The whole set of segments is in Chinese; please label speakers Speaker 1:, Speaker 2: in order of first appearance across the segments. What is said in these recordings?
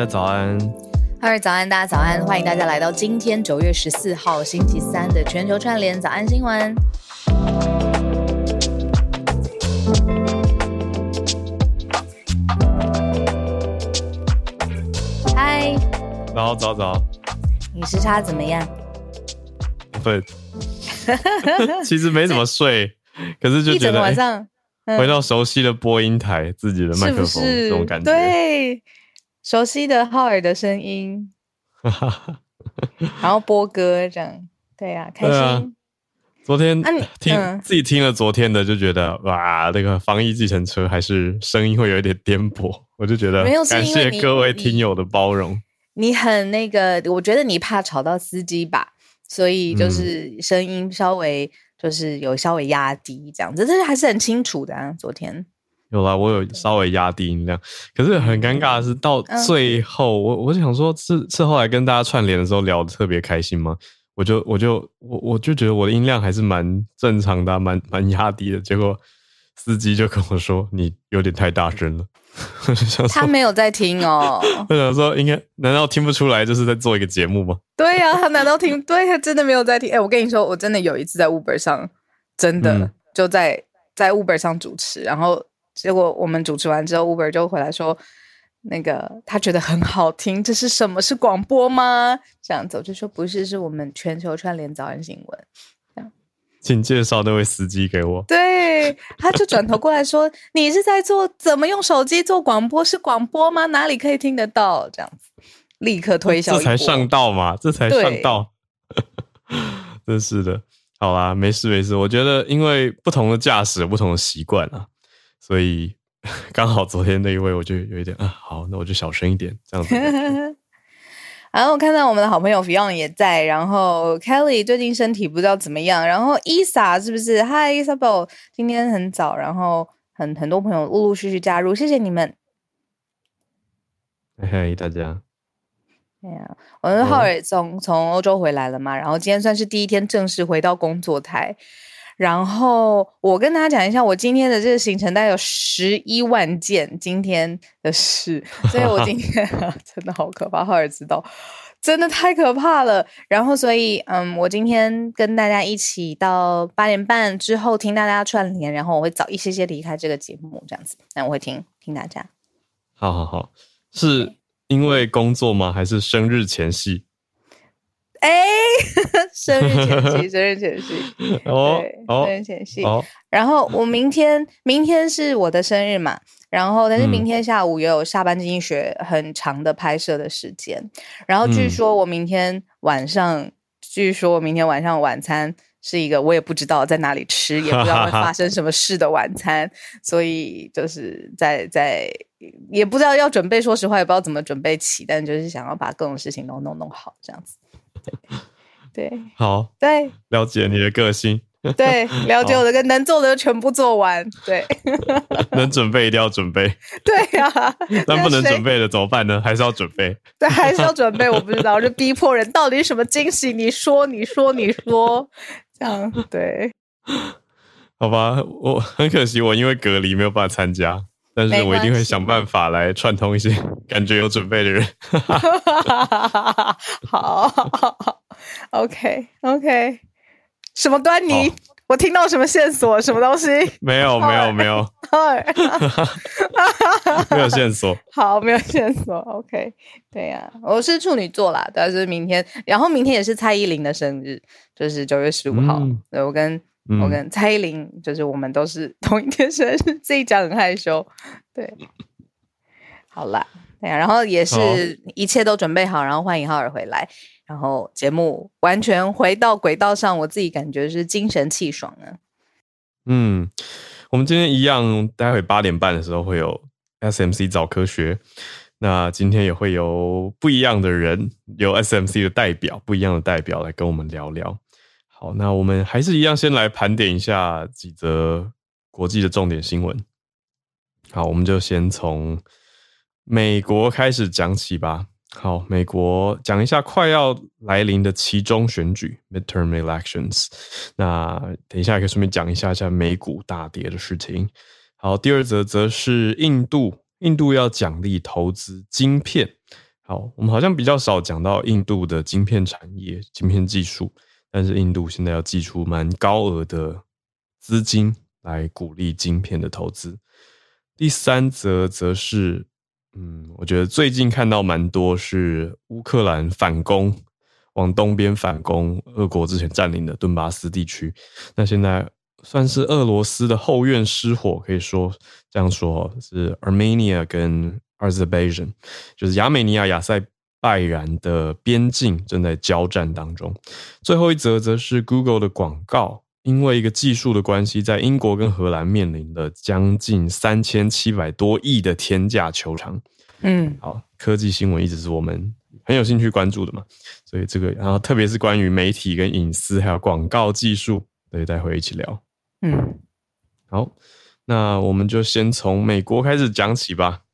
Speaker 1: 家早安。
Speaker 2: 哈尔早安，大家早安，欢迎大家来到今天九月十四号星期三的全球串联早安新闻。嗨，
Speaker 1: 早早早，
Speaker 2: 你时差怎么样？
Speaker 1: 对，其实没怎么睡，可是就觉得哎
Speaker 2: 晚上，嗯
Speaker 1: 回到熟悉的播音台，自己的麦克风
Speaker 2: 是
Speaker 1: 这种感觉。
Speaker 2: 对，熟悉的浩尔的声音，然后播歌这样，对呀、开心。
Speaker 1: 昨天
Speaker 2: 啊你
Speaker 1: 听、
Speaker 2: 嗯
Speaker 1: 自己听了昨天的，就觉得哇，那个防疫计程车还是声音会有一点颠簸，我就觉得
Speaker 2: 没有是
Speaker 1: 感谢各位听友的包容。
Speaker 2: 你很那个，我觉得你怕吵到司机吧，所以
Speaker 1: 嗯
Speaker 2: 就是声音稍微就是有稍微压低这样子，但是还是很清楚的啊。昨天
Speaker 1: 有啦，我有稍微压低音量，可是很尴尬的是，到
Speaker 2: 嗯
Speaker 1: 最后，我我就想说，是是后来跟大家串联的时候聊的特别开心吗？我就我就我我就觉得我的音量还是蛮正常的啊、蛮蛮压低的。结果司机就跟我说：“你有点太大声了。”我就想，
Speaker 2: 他没有在听哦。
Speaker 1: 我想说，应该难道听不出来这是在做一个节目吗？
Speaker 2: 对呀、他难道听？对他真的没有在听？哎，我跟你说，我真的有一次在 Uber 上，真的、
Speaker 1: 嗯
Speaker 2: 就在在 Uber 上主持，然后结果我们主持完之后，Uber 就回来说，那个他觉得很好听，这是什么？是广播吗？这样子，我就说不是，是我们全球串联早安新闻。
Speaker 1: 请介绍那位司机给我。
Speaker 2: 对，他就转头过来说：“ 你是在做怎么用手机做广播？是广播吗？哪里可以听得到？”这样子，立刻推销
Speaker 1: 这才上道嘛，这才上道，真是的。好啦，没事没事。我觉得因为不同的驾驶有不同的习惯啊，所以 刚好昨天那一位我就有一点啊，好，那我就小声一点这样子。
Speaker 2: 然后我看到我们的好朋友 Fion 也在，然后 Kelly 最近身体不知道怎么样，然后 Isa 是不是？Hi Isabel，今天很早，然后很很多朋友陆陆续续加入，谢谢你们。
Speaker 1: 嘿嘿，大家
Speaker 2: 对呀、我们浩尔从从欧洲回来了嘛，然后今天算是第一天正式回到工作台。然后我跟大家讲一下，我今天的这个行程大概有十一万件今天的事，所以我今天 真的好可怕，浩尔知道，真的太可怕了。然后所以嗯，我今天跟大家一起到八点半之后听大家串联，然后我会早一些些离开这个节目，这样子，但我会听听大家。
Speaker 1: 好好好，是因为工作吗？还是生日前夕？
Speaker 2: 哎，生日前夕，生日前夕。
Speaker 1: 哦
Speaker 2: 生日前夕。
Speaker 1: 哦，
Speaker 2: 然后我明天，明天是我的生日嘛，然后但是明天下午也有下班经济学很长的拍摄的时间，然后据
Speaker 1: 嗯
Speaker 2: 说我明天晚上，据说我明天晚上晚餐是一个我也不知道在哪里吃，也不知道会发生什么事的晚餐，所以就是在在也不知道要准备，说实话也不知道怎么准备起，但就是想要把各种事情都弄弄好，这样子。对对
Speaker 1: 好，
Speaker 2: 对
Speaker 1: 了解你的个性，
Speaker 2: 对，了解我的，跟能做的就全部做完。对
Speaker 1: 能准备一定要准备，
Speaker 2: 对呀、
Speaker 1: 但不能
Speaker 2: 谁
Speaker 1: 准备的怎么办呢？还是要准备。
Speaker 2: 对，还是要准备。我不知道，就逼迫人，到底是什么惊喜？你说，你说，你说，这样对，
Speaker 1: 好吧，我很可惜，我因为隔离没有办法参加，但是我一定会想办法来串通一些 感觉有准备的人。
Speaker 2: 好，OK OK，什么端倪？我听到什么线索？什么东西？
Speaker 1: 没有，没有，没有，
Speaker 2: 嗨
Speaker 1: 没有线索。
Speaker 2: 好，没有线索。OK，对呀、我是处女座啦，但是明天，然后明天也是蔡依林的生日，就是九月十五号。
Speaker 1: 嗯
Speaker 2: 对我跟
Speaker 1: 嗯
Speaker 2: 我跟蔡依林，就是我们都是 同一天生日，自己讲很害羞。对，好啦，对呀、然后也是一切都准备好，然后欢迎浩尔回来，然后节目完全回到轨道上，我自己感觉是精神气爽啊。
Speaker 1: 嗯，我们今天一样，待会八点半的时候会有 SMC 早科学。那今天也会有不一样的人，有 SMC 的代表，不一样的代表来跟我们聊聊。好，那我们还是一样，先来盘点一下几则国际的重点新闻。好，我们就先从美国开始讲起吧。好，美国讲一下快要来临的期中选举 （midterm elections）。那等一下可以顺便讲一下一下美股大跌的事情。好，第二则则是印度，印度要奖励投资晶片。好，我们好像比较少讲到印度的晶片产业、晶片技术，但是印度现在要寄出蛮高额的资金来鼓励晶片的投资。第三则则是。嗯，我觉得最近看到蛮多是乌克兰反攻，往东边反攻俄国之前占领的顿巴斯地区。那现在算是俄罗斯的后院失火，可以说这样说，是 Armenia 跟 Azerbaijan，就是亚美尼亚、亚塞拜然的边境正在交战当中。最后一则则是 Google 的广告。因为一个技术的关系，在英国跟荷兰面临了将近三千七百多亿的天价球场。嗯，好，科技新闻一直是我们很有兴趣关注的嘛，所以这个，然后特别是关于媒体跟隐私还有广告技术，对，待会一起聊。嗯，好，那我们就先从美国开始讲起吧。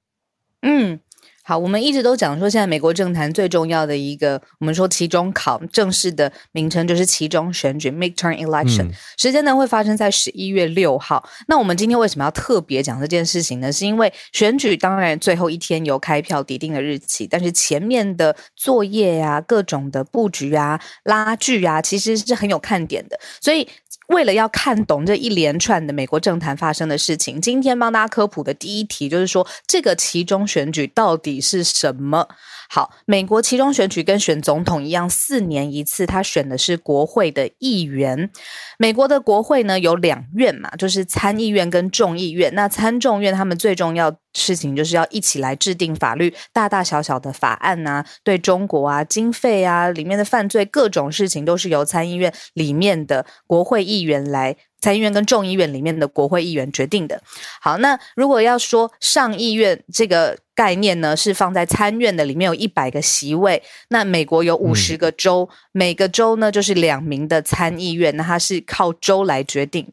Speaker 1: 嗯。
Speaker 2: 好，我们一直都讲说，现在美国政坛最重要的一个，我们说期中考正式的名称就是期中选举 （midterm election），时间呢会发生在十一月六号。那我们今天为什么要特别讲这件事情呢？是因为选举当然最后一天由开票抵定的日期，但是前面的作业呀、各种的布局啊、拉锯啊，其实是很有看点的，所以。为了要看懂这一连串的美国政坛发生的事情，今天帮大家科普的第一题就是说，这个其中选举到底是什么？好，美国其中选举跟选总统一样，四年一次，他选的是国会的议员。美国的国会呢有两院嘛，就是参议院跟众议院。那参众院他们最重要事情就是要一起来制定法律，大大小小的法案呐，对中国啊、经费啊、里面的犯罪各种事情，都是由参议院里面的国会议员来。参议院跟众议院里面的国会议员决定的。好，那如果要说上议院这个概念呢，是放在参院的里面有一百个席位，那美国有五十个州，每个州呢就是两名的参议院，那它是靠州来决定。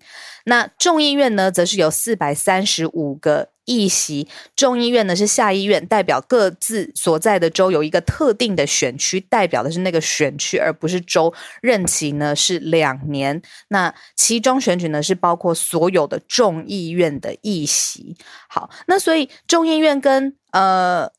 Speaker 2: 那众议院呢，则是有四百三十五个。议席，众议院呢是下议院，代表各自所在的州有一个特定的选区，代表的是那个选区，而不是州。任期呢是两年。那其中选举呢是包括所有的众议院的议席。好，那所以众议院跟呃。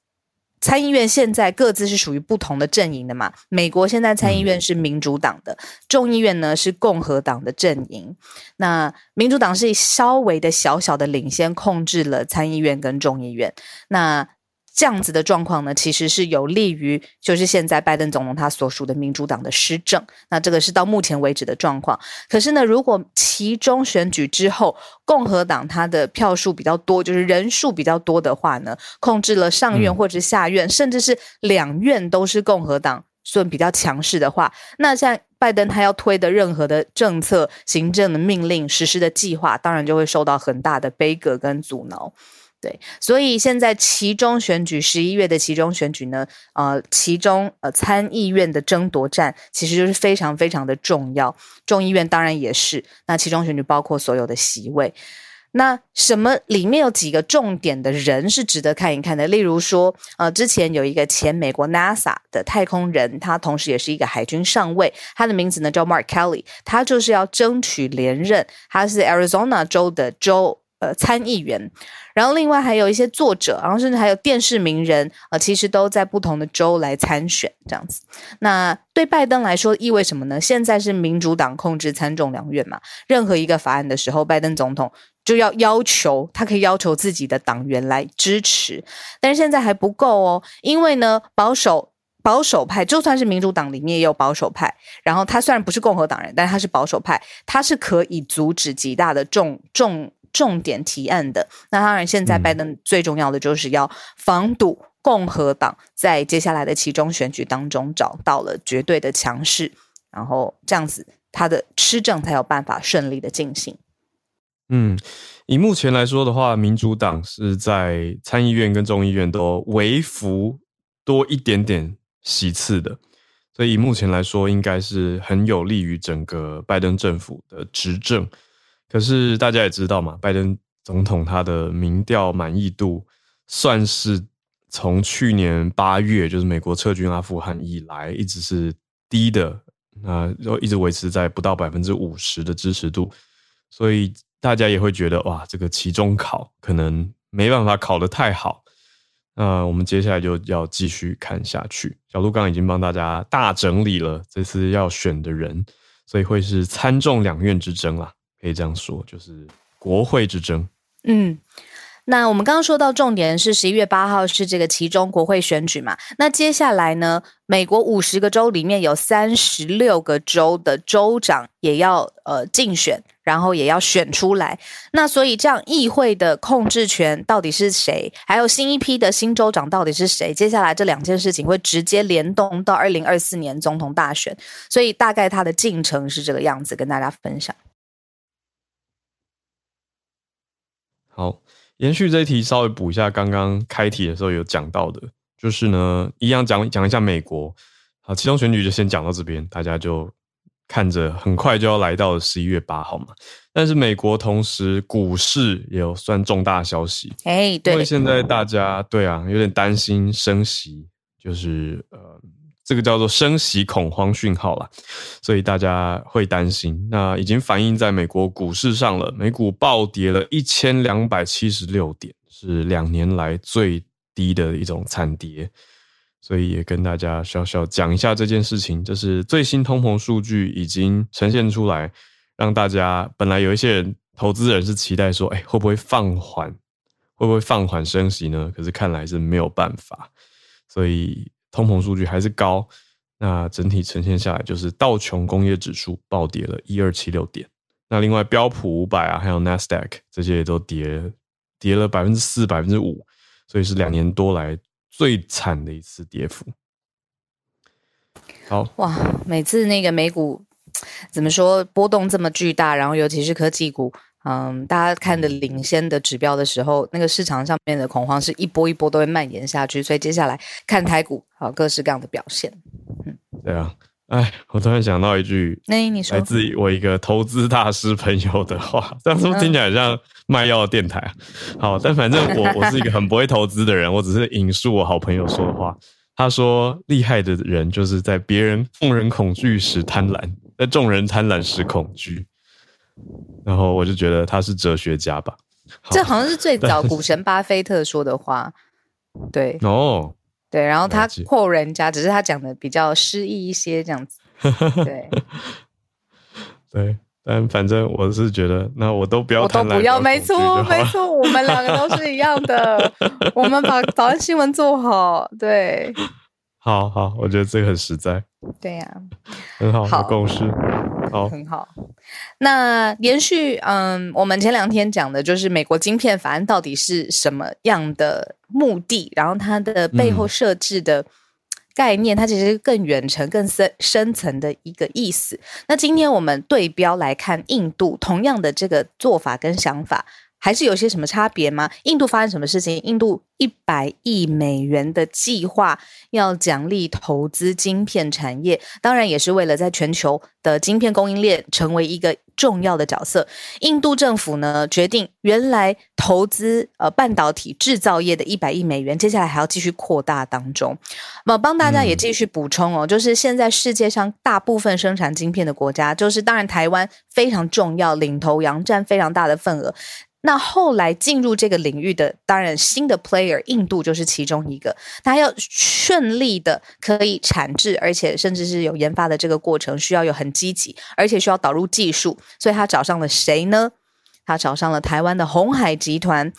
Speaker 2: 参议院现在各自是属于不同的阵营的嘛？美国现在参议院是民主党的，众议院呢是共和党的阵营。那民主党是稍微的小小的领先，控制了参议院跟众议院。那这样子的状况呢，其实是有利于就是现在拜登总统他所属的民主党的施政。那这个是到目前为止的状况。可是呢，如果其中选举之后，共和党他的票数比较多，就是人数比较多的话呢，控制了上院或者下院，甚至是两院都是共和党算比较强势的话，那像拜登他要推的任何的政策、行政的命令、实施的计划，当然就会受到很大的悲革跟阻挠。对，所以现在其中选举十一月的其中选举呢，呃，其中呃参议院的争夺战其实就是非常非常的重要，众议院当然也是。那其中选举包括所有的席位，那什么里面有几个重点的人是值得看一看的？例如说，呃，之前有一个前美国 NASA 的太空人，他同时也是一个海军上尉，他的名字呢叫 Mark Kelly，他就是要争取连任，他是 Arizona 州的州。呃，参议员，然后另外还有一些作者，然后甚至还有电视名人，呃，其实都在不同的州来参选这样子。那对拜登来说意味什么呢？现在是民主党控制参众两院嘛，任何一个法案的时候，拜登总统就要要求他可以要求自己的党员来支持，但是现在还不够哦，因为呢，保守保守派就算是民主党里面也有保守派，然后他虽然不是共和党人，但他是保守派，他是可以阻止极大的众众。重点提案的，那当然，现在拜登最重要的就是要防堵共和党在接下来的其中选举当中找到了绝对的强势，然后这样子他的施政才有办法顺利的进行。
Speaker 1: 嗯，以目前来说的话，民主党是在参议院跟众议院都微幅多一点点席次的，所以以目前来说，应该是很有利于整个拜登政府的执政。可是大家也知道嘛，拜登总统他的民调满意度算是从去年八月，就是美国撤军阿富汗以来，一直是低的，那都一直维持在不到百分之五十的支持度，所以。大家也会觉得哇，这个期中考可能没办法考得太好。那我们接下来就要继续看下去。小鹿刚已经帮大家大整理了这次要选的人，所以会是参众两院之争啦，可以这样说，就是国会之争。
Speaker 2: 嗯。那我们刚刚说到重点是十一月八号是这个其中国会选举嘛？那接下来呢，美国五十个州里面有三十六个州的州长也要呃竞选，然后也要选出来。那所以这样议会的控制权到底是谁？还有新一批的新州长到底是谁？接下来这两件事情会直接联动到二零二四年总统大选，所以大概它的进程是这个样子，跟大家分享。
Speaker 1: 好。延续这一题，稍微补一下刚刚开题的时候有讲到的，就是呢，一样讲讲一下美国。好，其中选举就先讲到这边，大家就看着很快就要来到十一月八号嘛。但是美国同时股市也有算重大消息，
Speaker 2: 哎，对，
Speaker 1: 因为现在大家对啊有点担心升息，就是呃。这个叫做升息恐慌讯号啦，所以大家会担心。那已经反映在美国股市上了，美股暴跌了一千两百七十六点，是两年来最低的一种惨跌。所以也跟大家小小讲一下这件事情，就是最新通膨数据已经呈现出来，让大家本来有一些人投资人是期待说，哎，会不会放缓，会不会放缓升息呢？可是看来是没有办法，所以。通膨数据还是高，那整体呈现下来就是道琼工业指数暴跌了一二七六点，那另外标普五百啊，还有 Nasdaq 这些也都跌跌了百分之四、百分之五，所以是两年多来最惨的一次跌幅。好
Speaker 2: 哇，每次那个美股怎么说波动这么巨大，然后尤其是科技股。嗯，大家看的领先的指标的时候，那个市场上面的恐慌是一波一波都会蔓延下去，所以接下来看台股，好各式各样的表现。
Speaker 1: 嗯，对啊，哎，我突然想到一句，
Speaker 2: 那你说
Speaker 1: 来自我一个投资大师朋友的话，这样是不是听起来像卖药的电台啊？好，但反正我我是一个很不会投资的人，我只是引述我好朋友说的话。他说，厉害的人就是在别人众人恐惧时贪婪，在众人贪婪时恐惧。然后我就觉得他是哲学家吧，
Speaker 2: 这好像是最早股神巴菲特说的话，对
Speaker 1: 哦，
Speaker 2: 对，然后他扩人家，只是他讲的比较诗意一些这样子，对，
Speaker 1: 对，但反正我是觉得，那我都不要，
Speaker 2: 我都不要，没错，没错，我们两个都是一样的，我们把早安新闻做好，对。
Speaker 1: 好好，我觉得这个很实在。
Speaker 2: 对呀，
Speaker 1: 很好，好共识。好，
Speaker 2: 很好。那延续，嗯，我们前两天讲的就是美国晶片法案到底是什么样的目的，然后它的背后设置的概念，它其实更远程、更深深层的一个意思。那今天我们对标来看，印度同样的这个做法跟想法。还是有些什么差别吗？印度发生什么事情？印度一百亿美元的计划要奖励投资晶片产业，当然也是为了在全球的晶片供应链成为一个重要的角色。印度政府呢决定，原来投资呃半导体制造业的一百亿美元，接下来还要继续扩大当中。那帮大家也继续补充哦，就是现在世界上大部分生产晶片的国家，就是当然台湾非常重要，领头羊占非常大的份额。那后来进入这个领域的，当然新的 player，印度就是其中一个。他要顺利的可以产制，而且甚至是有研发的这个过程，需要有很积极，而且需要导入技术。所以他找上了谁呢？他找上了台湾的红海集团。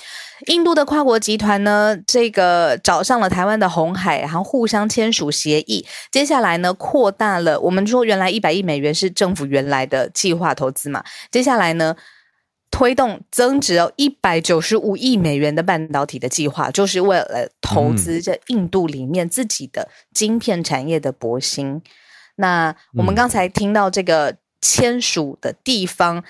Speaker 2: 印度的跨国集团呢，这个找上了台湾的红海，然后互相签署协议。接下来呢，扩大了。我们说原来一百亿美元是政府原来的计划投资嘛，接下来呢？推动增值哦一百九十五亿美元的半导体的计划，就是为了投资这印度里面自己的晶片产业的博兴。那我们刚才听到这个签署的地方，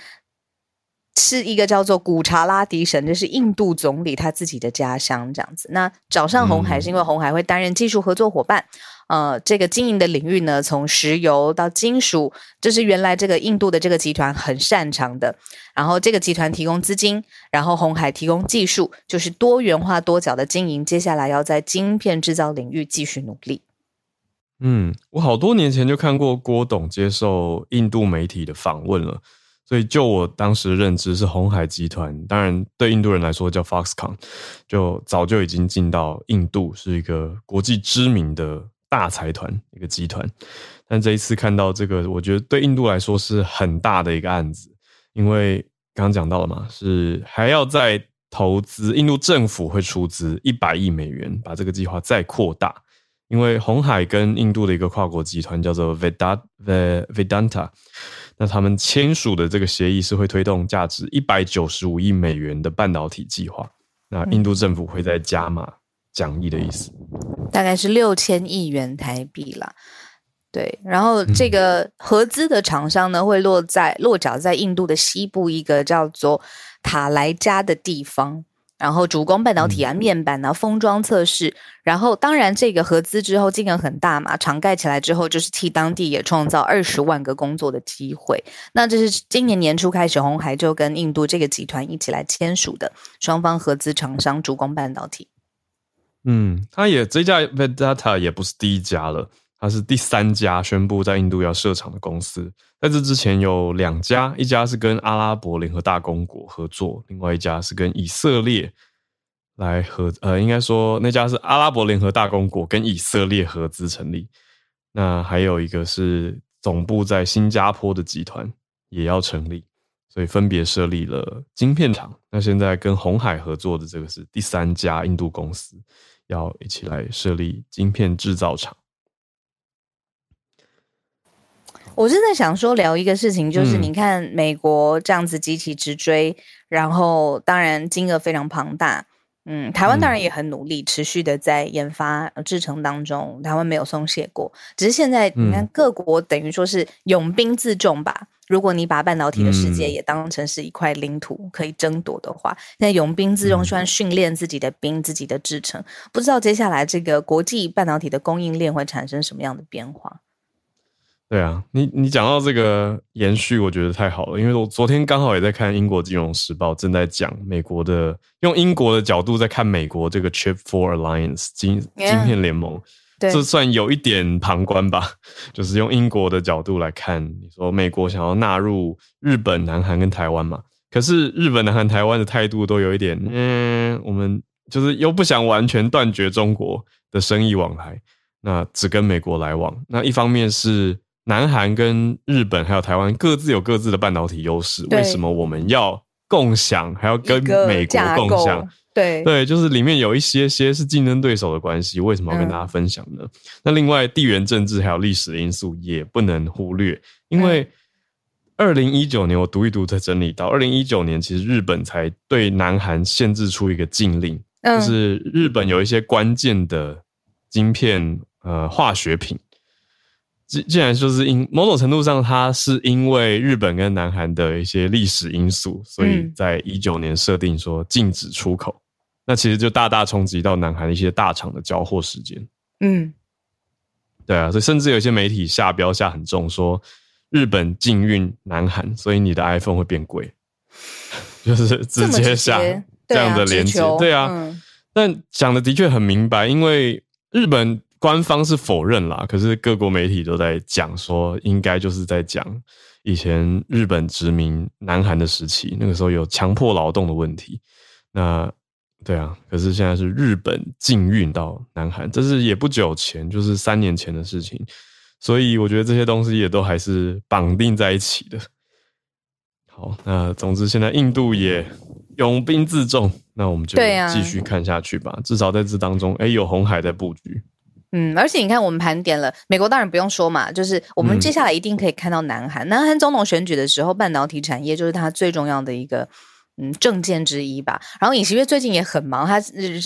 Speaker 2: 是一个叫做古查拉迪神，这是印度总理他自己的家乡，这样子。那找上红海是因为红海会担任技术合作伙伴，呃，这个经营的领域呢，从石油到金属，这是原来这个印度的这个集团很擅长的。然后这个集团提供资金，然后红海提供技术，就是多元化多角的经营。接下来要在晶片制造领域继续努力。
Speaker 1: 嗯，我好多年前就看过郭董接受印度媒体的访问了。所以，就我当时认知，是红海集团。当然，对印度人来说叫 Foxconn，就早就已经进到印度，是一个国际知名的大财团一个集团。但这一次看到这个，我觉得对印度来说是很大的一个案子，因为刚刚讲到了嘛，是还要再投资，印度政府会出资一百亿美元，把这个计划再扩大。因为红海跟印度的一个跨国集团叫做 Vedanta。那他们签署的这个协议是会推动价值一百九十五亿美元的半导体计划。那印度政府会在加码奖励的意思，
Speaker 2: 大概是六千亿元台币啦。对，然后这个合资的厂商呢，会落在落脚在印度的西部一个叫做塔莱加的地方。然后主攻半导体啊，面板啊，封装测试。然后当然这个合资之后金额很大嘛，厂盖起来之后就是替当地也创造二十万个工作的机会。那这是今年年初开始，红海就跟印度这个集团一起来签署的，双方合资厂商主攻半导体。
Speaker 1: 嗯，他也这家 Vedata 也不是第一家了，他是第三家宣布在印度要设厂的公司。在这之前有两家，一家是跟阿拉伯联合大公国合作，另外一家是跟以色列来合，呃，应该说那家是阿拉伯联合大公国跟以色列合资成立。那还有一个是总部在新加坡的集团也要成立，所以分别设立了晶片厂。那现在跟红海合作的这个是第三家印度公司，要一起来设立晶片制造厂。
Speaker 2: 我是在想说聊一个事情，就是你看美国这样子集体直追，然后当然金额非常庞大，嗯，台湾当然也很努力，持续的在研发制程当中，台湾没有松懈过。只是现在你看各国等于说是拥兵自重吧。如果你把半导体的世界也当成是一块领土可以争夺的话，那勇兵自重，虽然训练自己的兵、自己的制程，不知道接下来这个国际半导体的供应链会产生什么样的变化。
Speaker 1: 对啊，你你讲到这个延续，我觉得太好了，因为我昨天刚好也在看英国金融时报，正在讲美国的用英国的角度在看美国这个 Chip for Alliance 晶晶片联盟，这算有一点旁观吧，就是用英国的角度来看，你说美国想要纳入日本、南韩跟台湾嘛，可是日本、南韩、台湾的态度都有一点，嗯，我们就是又不想完全断绝中国的生意往来，那只跟美国来往，那一方面是。南韩跟日本还有台湾各自有各自的半导体优势，为什么我们要共享，还要跟美国共享？
Speaker 2: 对
Speaker 1: 对，就是里面有一些些是竞争对手的关系，为什么要跟大家分享呢？那另外地缘政治还有历史的因素也不能忽略，因为二零一九年我读一读才整理到，二零一九年其实日本才对南韩限制出一个禁令，就是日本有一些关键的晶片呃化学品。既既然就是因某种程度上，它是因为日本跟南韩的一些历史因素，所以在一九年设定说禁止出口。那其实就大大冲击到南韩一些大厂的交货时间。嗯，对啊，所以甚至有些媒体下标下很重，说日本禁运南韩，所以你的 iPhone 会变贵，就是直接下这样的连接。对啊，但讲的的确很明白，因为日本。官方是否认啦，可是各国媒体都在讲说，应该就是在讲以前日本殖民南韩的时期，那个时候有强迫劳动的问题。那对啊，可是现在是日本禁运到南韩，这是也不久前，就是三年前的事情。所以我觉得这些东西也都还是绑定在一起的。好，那总之现在印度也拥兵自重，那我们就继续看下去吧。至少在这当中，哎，有红海在布局。
Speaker 2: 嗯，而且你看，我们盘点了美国，当然不用说嘛，就是我们接下来一定可以看到南韩。南韩总统选举的时候，半导体产业就是它最重要的一个嗯证件之一吧。然后尹锡悦最近也很忙，他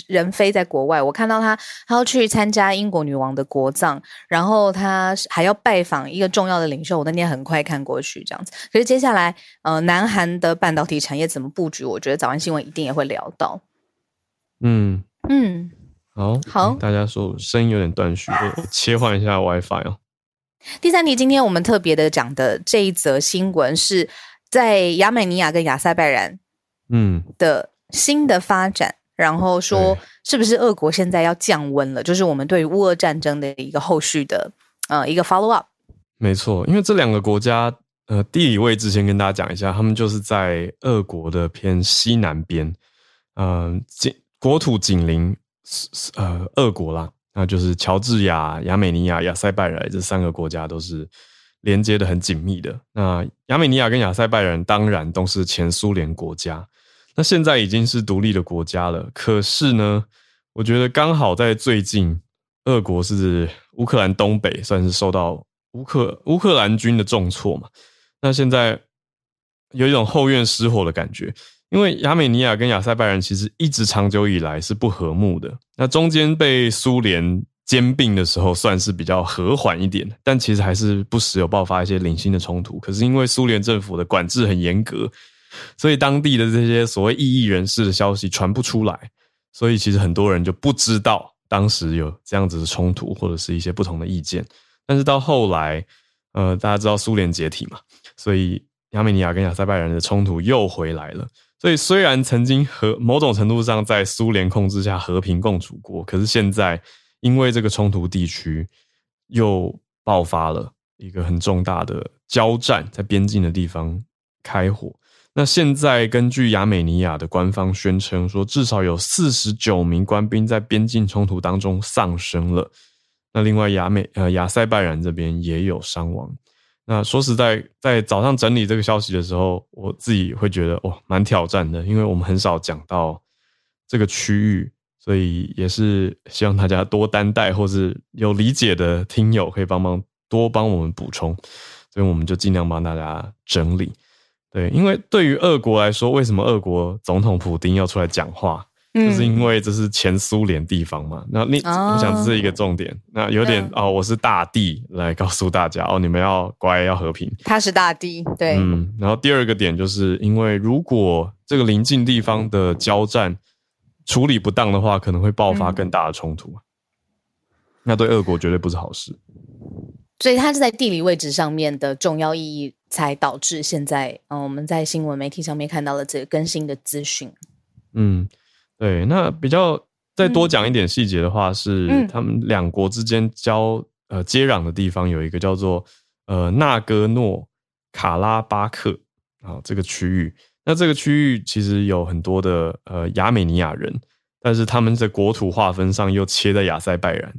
Speaker 2: 人飞在国外，我看到他他要去参加英国女王的国葬，然后他还要拜访一个重要的领袖。我那天很快看过去，这样子。可是接下来，呃，南韩的半导体产业怎么布局？我觉得早安新闻一定也会聊到。
Speaker 1: 嗯
Speaker 2: 嗯，
Speaker 1: 好
Speaker 2: 好
Speaker 1: 大家说声音有点断续，我 切换一下 WiFi 哦。
Speaker 2: 第三题，今天我们特别的讲的这一则新闻是在亚美尼亚跟亚塞拜然
Speaker 1: 嗯，
Speaker 2: 的新的发展，然后说是不是俄国现在要降温了？就是我们对于乌俄战争的一个后续的呃一个 follow up。
Speaker 1: 没错，因为这两个国家，呃，地理位置先跟大家讲一下，他们就是在俄国的偏西南边，嗯、紧国土紧邻呃俄国啦，那就是乔治亚、亚美尼亚、亚塞拜然这三个国家都是连接的很紧密的。那亚美尼亚跟亚塞拜然当然都是前苏联国家，那现在已经是独立的国家了。可是呢，我觉得刚好在最近，俄国是乌克兰东北算是受到乌克乌克兰军的重挫嘛，那现在有一种后院失火的感觉。因为亚美尼亚跟亚塞拜然其实一直长久以来是不和睦的，那中间被苏联兼并的时候算是比较和缓一点，但其实还是不时有爆发一些零星的冲突。可是因为苏联政府的管制很严格，所以当地的这些所谓异议人士的消息传不出来，所以其实很多人就不知道当时有这样子的冲突或者是一些不同的意见。但是到后来，呃，大家知道苏联解体嘛，所以亚美尼亚跟亚塞拜然的冲突又回来了。所以虽然曾经和某种程度上在苏联控制下和平共处过，可是现在因为这个冲突地区又爆发了一个很重大的交战，在边境的地方开火。那现在根据亚美尼亚的官方宣称说，至少有四十九名官兵在边境冲突当中丧生了。那另外亚美呃亚塞拜然这边也有伤亡。那说实在，在早上整理这个消息的时候，我自己会觉得哦，蛮挑战的，因为我们很少讲到这个区域，所以也是希望大家多担待，或是有理解的听友可以帮忙多帮我们补充，所以我们就尽量帮大家整理。对，因为对于俄国来说，为什么俄国总统普丁要出来讲话？就是因为这是前苏联地方嘛，那你、
Speaker 2: 哦
Speaker 1: 我想这是一个重点。那有点、
Speaker 2: 嗯
Speaker 1: 哦，我是大帝来告诉大家哦，你们要乖，要和平。
Speaker 2: 他是大帝，对，
Speaker 1: 嗯，然后第二个点就是因为如果这个邻近地方的交战处理不当的话，可能会爆发
Speaker 2: 嗯
Speaker 1: 更大的冲突。那对俄国绝对不是好事。
Speaker 2: 所以它是在地理位置上面的重要意义，才导致现在嗯、呃我们在新闻媒体上面看到了这个更新的资讯。
Speaker 1: 嗯，对。那比较再多讲一点细节的话，是
Speaker 2: 嗯
Speaker 1: 他们两国之间交呃接壤的地方有一个叫做呃纳戈诺卡拉巴克啊这个区域。那这个区域其实有很多的呃亚美尼亚人，但是他们在国土划分上又切在亚塞拜然，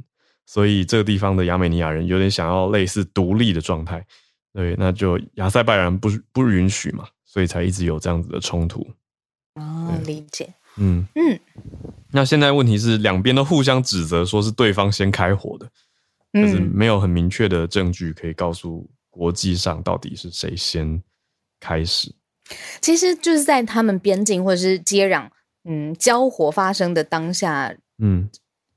Speaker 1: 所以这个地方的亚美尼亚人有点想要类似独立的状态。对，那就亚塞拜然不不允许嘛，所以才一直有这样子的冲突。
Speaker 2: 哦，理解。
Speaker 1: 嗯。
Speaker 2: 嗯。
Speaker 1: 那现在问题是两边都互相指责说是对方先开火的，可是
Speaker 2: 嗯，
Speaker 1: 没有很明确的证据可以告诉国际上到底是谁先开始。
Speaker 2: 其实就是在他们边境或者是接壤，嗯，交火发生的当下，
Speaker 1: 嗯，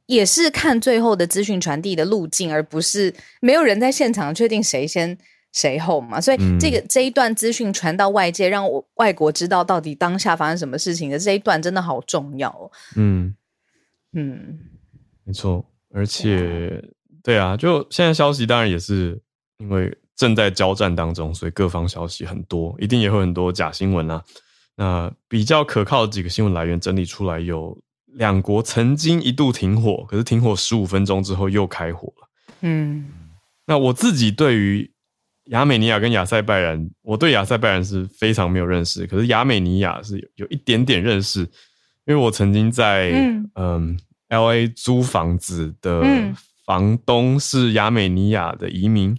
Speaker 2: 也是看最后的资讯传递的路径，而不是没有人在现场确定谁先谁后嘛。所以
Speaker 1: 嗯
Speaker 2: 这个、这一段资讯传到外界，让我外国知道到底当下发生什么事情的这一段，真的好重要哦。
Speaker 1: 嗯，
Speaker 2: 嗯
Speaker 1: 没错，而且对啊，就现在消息当然也是因为正在交战当中，所以各方消息很多，一定也会很多假新闻啊。那比较可靠的几个新闻来源整理出来，有两国曾经一度停火，可是停火十五分钟之后又开火了。
Speaker 2: 嗯
Speaker 1: 那我自己对于亚美尼亚跟亚塞拜然，我对亚塞拜然是非常没有认识，可是亚美尼亚是有有一点点认识，因为我曾经在
Speaker 2: 嗯
Speaker 1: 嗯 L A 租房子的
Speaker 2: 嗯
Speaker 1: 房东是亚美尼亚的移民。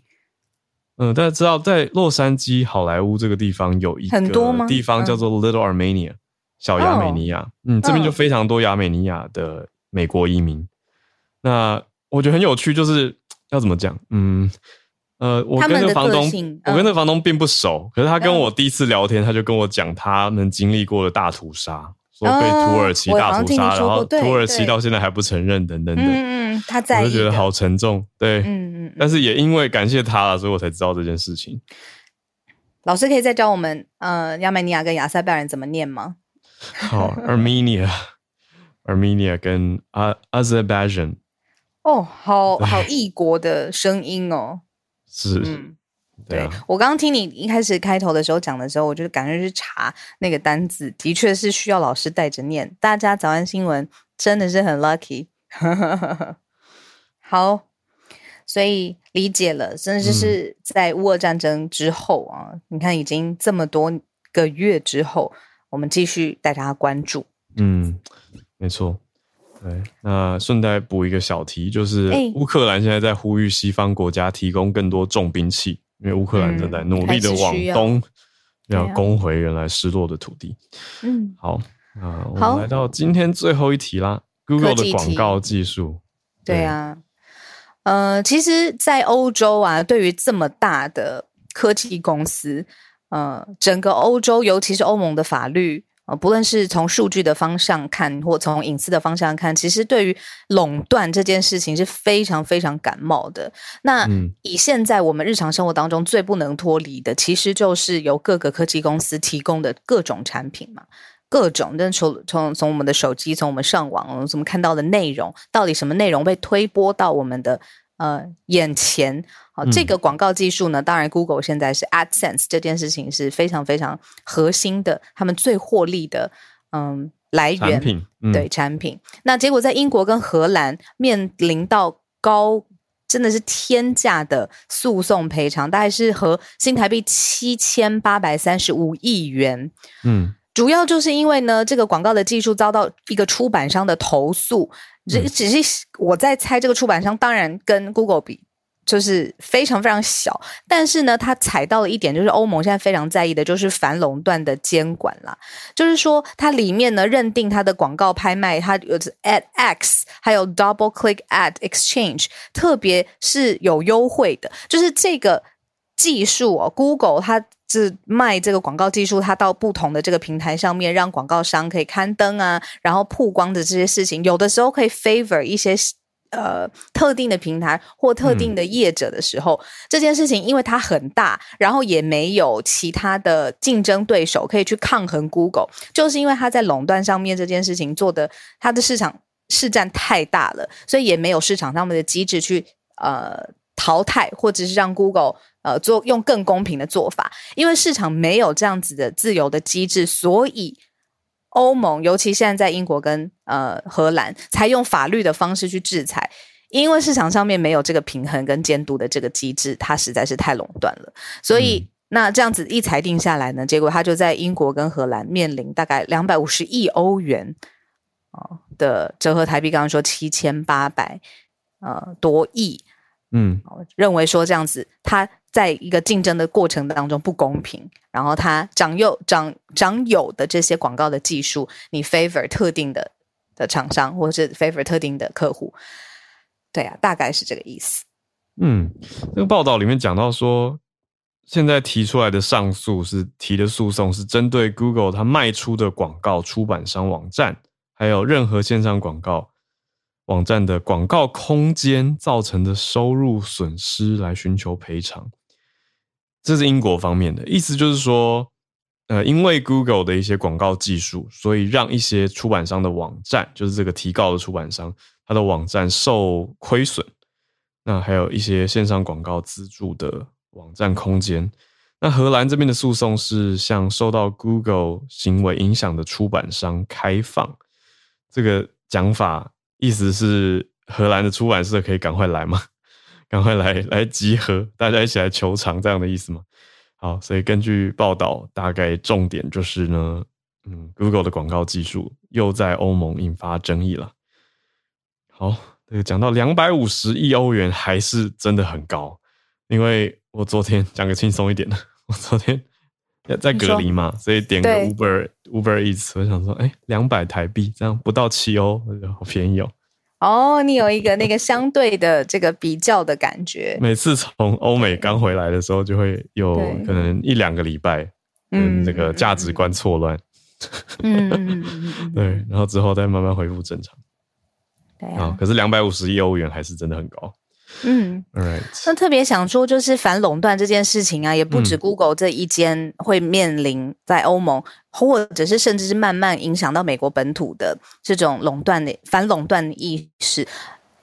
Speaker 1: 嗯，大家知道，在洛杉矶好莱坞这个地方有一个地方叫做 Little Armenia，、小亚美尼亚。嗯，这边就
Speaker 2: 嗯
Speaker 1: 非常多亚美尼亚的美国移民。那我觉得很有趣，就是要怎么讲？嗯，呃，我跟那个房东，我跟那房东并不熟，可是他跟
Speaker 2: 嗯
Speaker 1: 我第一次聊天，他就跟我讲他们经历过的大屠杀，说被
Speaker 2: 哦
Speaker 1: 土耳其大屠杀，然后土耳其到现在还不承认等等等，
Speaker 2: 嗯嗯，他在，
Speaker 1: 我就觉得好沉重。对，
Speaker 2: 嗯嗯嗯。
Speaker 1: 但是也因为感谢他了，所以我才知道这件事情。
Speaker 2: 老师可以再教我们，呃，亚美尼亚跟亚塞拜然怎么念吗？
Speaker 1: 好，Armenia、Armenia 跟 A Azerbaijan
Speaker 2: 哦，好好异国的声音哦。
Speaker 1: 是，
Speaker 2: 嗯，对我刚刚听你一开始开头的时候讲的时候，我就赶快去查那个单字，的确是需要老师带着念。大家早安新闻真的是很 lucky。好，所以理解了，甚至是在乌俄战争之后啊，你看已经这么多个月之后，我们继续带大家关注。
Speaker 1: 嗯，没错。对，那顺带补一个小题，就是
Speaker 2: 哎。
Speaker 1: 乌克兰现在在呼吁西方国家提供更多重兵器，因为乌克兰正在努力的往东，要攻回原来失落的土地。
Speaker 2: 嗯，
Speaker 1: 好，那我们来到今天最后一题啦，Google 的广告技术。
Speaker 2: 对啊，呃，其实，在欧洲啊，对于这么大的科技公司，呃，整个欧洲，尤其是欧盟的法律，呃，不论是从数据的方向看，或从隐私的方向看，其实对于垄断这件事情是非常非常感冒的。那
Speaker 1: 嗯
Speaker 2: 以现在我们日常生活当中最不能脱离的，其实就是由各个科技公司提供的各种产品嘛。各种，但从从从我们的手机，从我们上网，我们怎么看到的内容，到底什么内容被推播到我们的呃眼前？好、
Speaker 1: 嗯
Speaker 2: 这个广告技术呢，当然 Google 现在是 AdSense 这件事情是非常非常核心的，他们最获利的嗯来源
Speaker 1: 产品，嗯、
Speaker 2: 对产品。那结果在英国跟荷兰面临到高。真的是天价的诉讼赔偿，大概是和新台币七千八百三十五亿元。
Speaker 1: 嗯，
Speaker 2: 主要就是因为呢，这个广告的技术遭到一个出版商的投诉，这
Speaker 1: 嗯
Speaker 2: 只是我在猜，这个出版商当然跟 Google 比。就是非常非常小，但是呢，他踩到了一点，就是欧盟现在非常在意的，就是反垄断的监管啦。就是说，它里面呢认定它的广告拍卖，它有 Ad X，还有 Double Click Ad Exchange，特别是有优惠的，就是这个技术哦，Google 它是卖这个广告技术，它到不同的这个平台上面，让广告商可以刊登啊，然后曝光的这些事情，有的时候可以 favor 一些。呃，特定的平台或特定的业者的时候，这件事情因为它很大，然后也没有其他的竞争对手可以去抗衡 Google，就是因为它在垄断上面这件事情做的，它的市场市占太大了，所以也没有市场上面的机制去呃淘汰，或者是让 Google 呃做用更公平的做法，因为市场没有这样子的自由的机制，所以。欧盟，尤其现在在英国跟呃荷兰，才用法律的方式去制裁，因为市场上面没有这个平衡跟监督的这个机制，它实在是太垄断了。所以、
Speaker 1: 嗯
Speaker 2: 那这样子一裁定下来呢，结果他就在英国跟荷兰面临大概两百五十亿欧元哦的折合台币，刚刚说七千八百呃多亿，
Speaker 1: 嗯
Speaker 2: 认为说这样子，它在一个竞争的过程当中不公平，然后它长有长长有的这些广告的技术，你 favor 特定的的厂商，或是 favor 特定的客户，对啊，大概是这个意思。
Speaker 1: 嗯，这个报道里面讲到说，现在提出来的上诉是提的诉讼是针对 Google 它卖出的广告出版商网站，还有任何线上广告网站的广告空间造成的收入损失来寻求赔偿。这是英国方面的意思，就是说，呃，因为 Google 的一些广告技术，所以让一些出版商的网站，就是这个提告的出版商，它的网站受亏损。那还有一些线上广告资助的网站空间。那荷兰这边的诉讼是向受到 Google 行为影响的出版商开放。这个讲法意思是荷兰的出版社可以赶快来吗？赶快来来集合，大家一起来求偿这样的意思吗？好，所以根据报道，大概重点就是呢，嗯，Google 的广告技术又在欧盟引发争议了。好，这个讲到两百五十亿欧元还是真的很高，因为我昨天讲个轻松一点的，我昨天在隔离嘛，所以点个
Speaker 2: 对
Speaker 1: Uber Uber Eats，我想说，哎，两百台币这样不到七欧，好便宜哦。
Speaker 2: 哦，你有一个那个相对的这个比较的感觉。
Speaker 1: 每次从欧美刚回来的时候，就会有可能一两个礼拜，嗯，
Speaker 2: 嗯
Speaker 1: 这个价值观错乱，
Speaker 2: 嗯
Speaker 1: 对，然后之后再慢慢恢复正常啊
Speaker 2: 对啊。。
Speaker 1: 可是两百五十亿欧元还是真的很高。right，
Speaker 2: 那特别想说，就是反垄断这件事情啊，也不止
Speaker 1: 嗯
Speaker 2: Google 这一间会面临在欧盟，或者是甚至是慢慢影响到美国本土的这种垄断的反垄断的意识。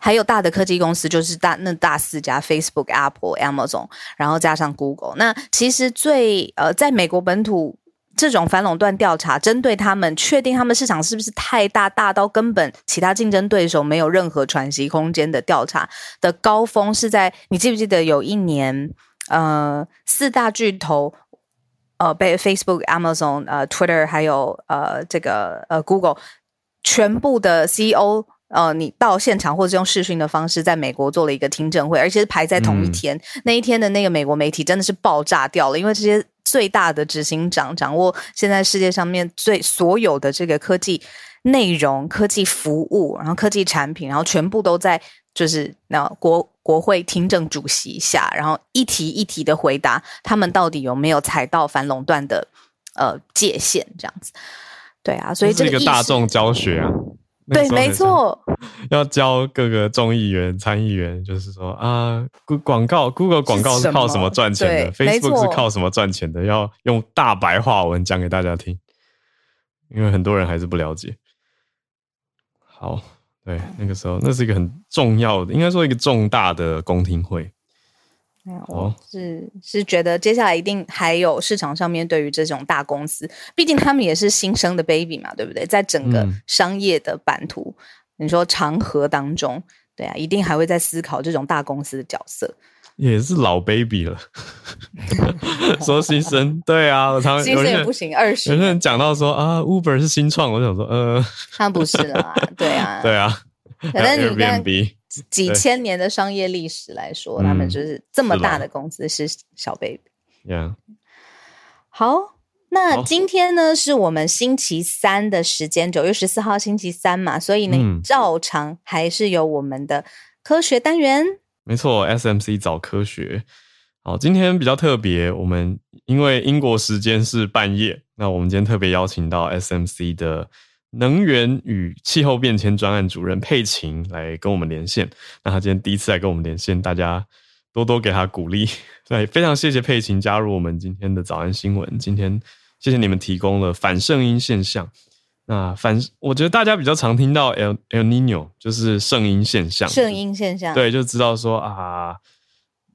Speaker 2: 还有大的科技公司，就是大那大四家 Facebook、Apple、Amazon，然后加上 Google。那其实最呃，在美国本土这种反垄断调查，针对他们确定他们市场是不是太大，大到根本其他竞争对手没有任何喘息空间的调查的高峰是在你记不记得有一年，呃，四大巨头。呃，被 Facebook、Amazon、呃 Twitter 还有呃这个呃 Google 全部的 CEO 呃，你到现场或者用视讯的方式，在美国做了一个听证会，而且是排在同一
Speaker 1: 嗯
Speaker 2: 天。那一天的那个美国媒体真的是爆炸掉了，因为这些最大的执行长掌握现在世界上面最所有的这个科技内容、科技服务，然后科技产品，然后全部都在就是那国国会听证主席下，然后一题一题的回答他们到底有没有踩到反垄断的呃界限，这样子。对啊，所以这
Speaker 1: 这是一个大众教学啊。那
Speaker 2: 对，没错，
Speaker 1: 要教各个众议员、参议员，就是说啊，广广告，Google 广告是靠什么赚钱的？Facebook 是靠什么赚钱的？要用大白话文讲给大家听，因为很多人还是不了解。好，对，那个时候那是一个很重要的，应该说一个重大的公听会。
Speaker 2: 没有，
Speaker 1: 哦
Speaker 2: 我是是觉得接下来一定还有市场上面对于这种大公司，毕竟他们也是新生的 baby 嘛，对不对？在整个
Speaker 1: 嗯
Speaker 2: 商业的版图，你说长河当中，对啊，一定还会在思考这种大公司的角色。
Speaker 1: 也是老 baby 了，说新生，对啊，我常常
Speaker 2: 新生也不行，二
Speaker 1: 有
Speaker 2: 十
Speaker 1: 些人讲到说啊，Uber 是新创，我想说，呃，
Speaker 2: 他不是啦，对啊，
Speaker 1: 对啊，
Speaker 2: 反正你看
Speaker 1: Airbnb，
Speaker 2: 几千年的商业历史来说，
Speaker 1: 嗯
Speaker 2: 他们就是这么大的公司是小 baby。
Speaker 1: yeah，
Speaker 2: 好，那今天呢是我们星期三的时间，九月十四号星期三嘛，所以呢，
Speaker 1: 嗯
Speaker 2: 照常还是有我们的科学单元。
Speaker 1: 没错，SMC 早科学。好，今天比较特别，我们因为英国时间是半夜，那我们今天特别邀请到 SMC 的能源与气候变迁专案主任佩琴来跟我们连线。那他今天第一次来跟我们连线，大家多多给他鼓励。对，非常谢谢佩琴加入我们今天的早安新闻。今天谢谢你们提供了反圣音现象。那反，我觉得大家比较常听到 El El Nino，就是圣音现象。
Speaker 2: 圣音现象，，
Speaker 1: 对，就知道说啊，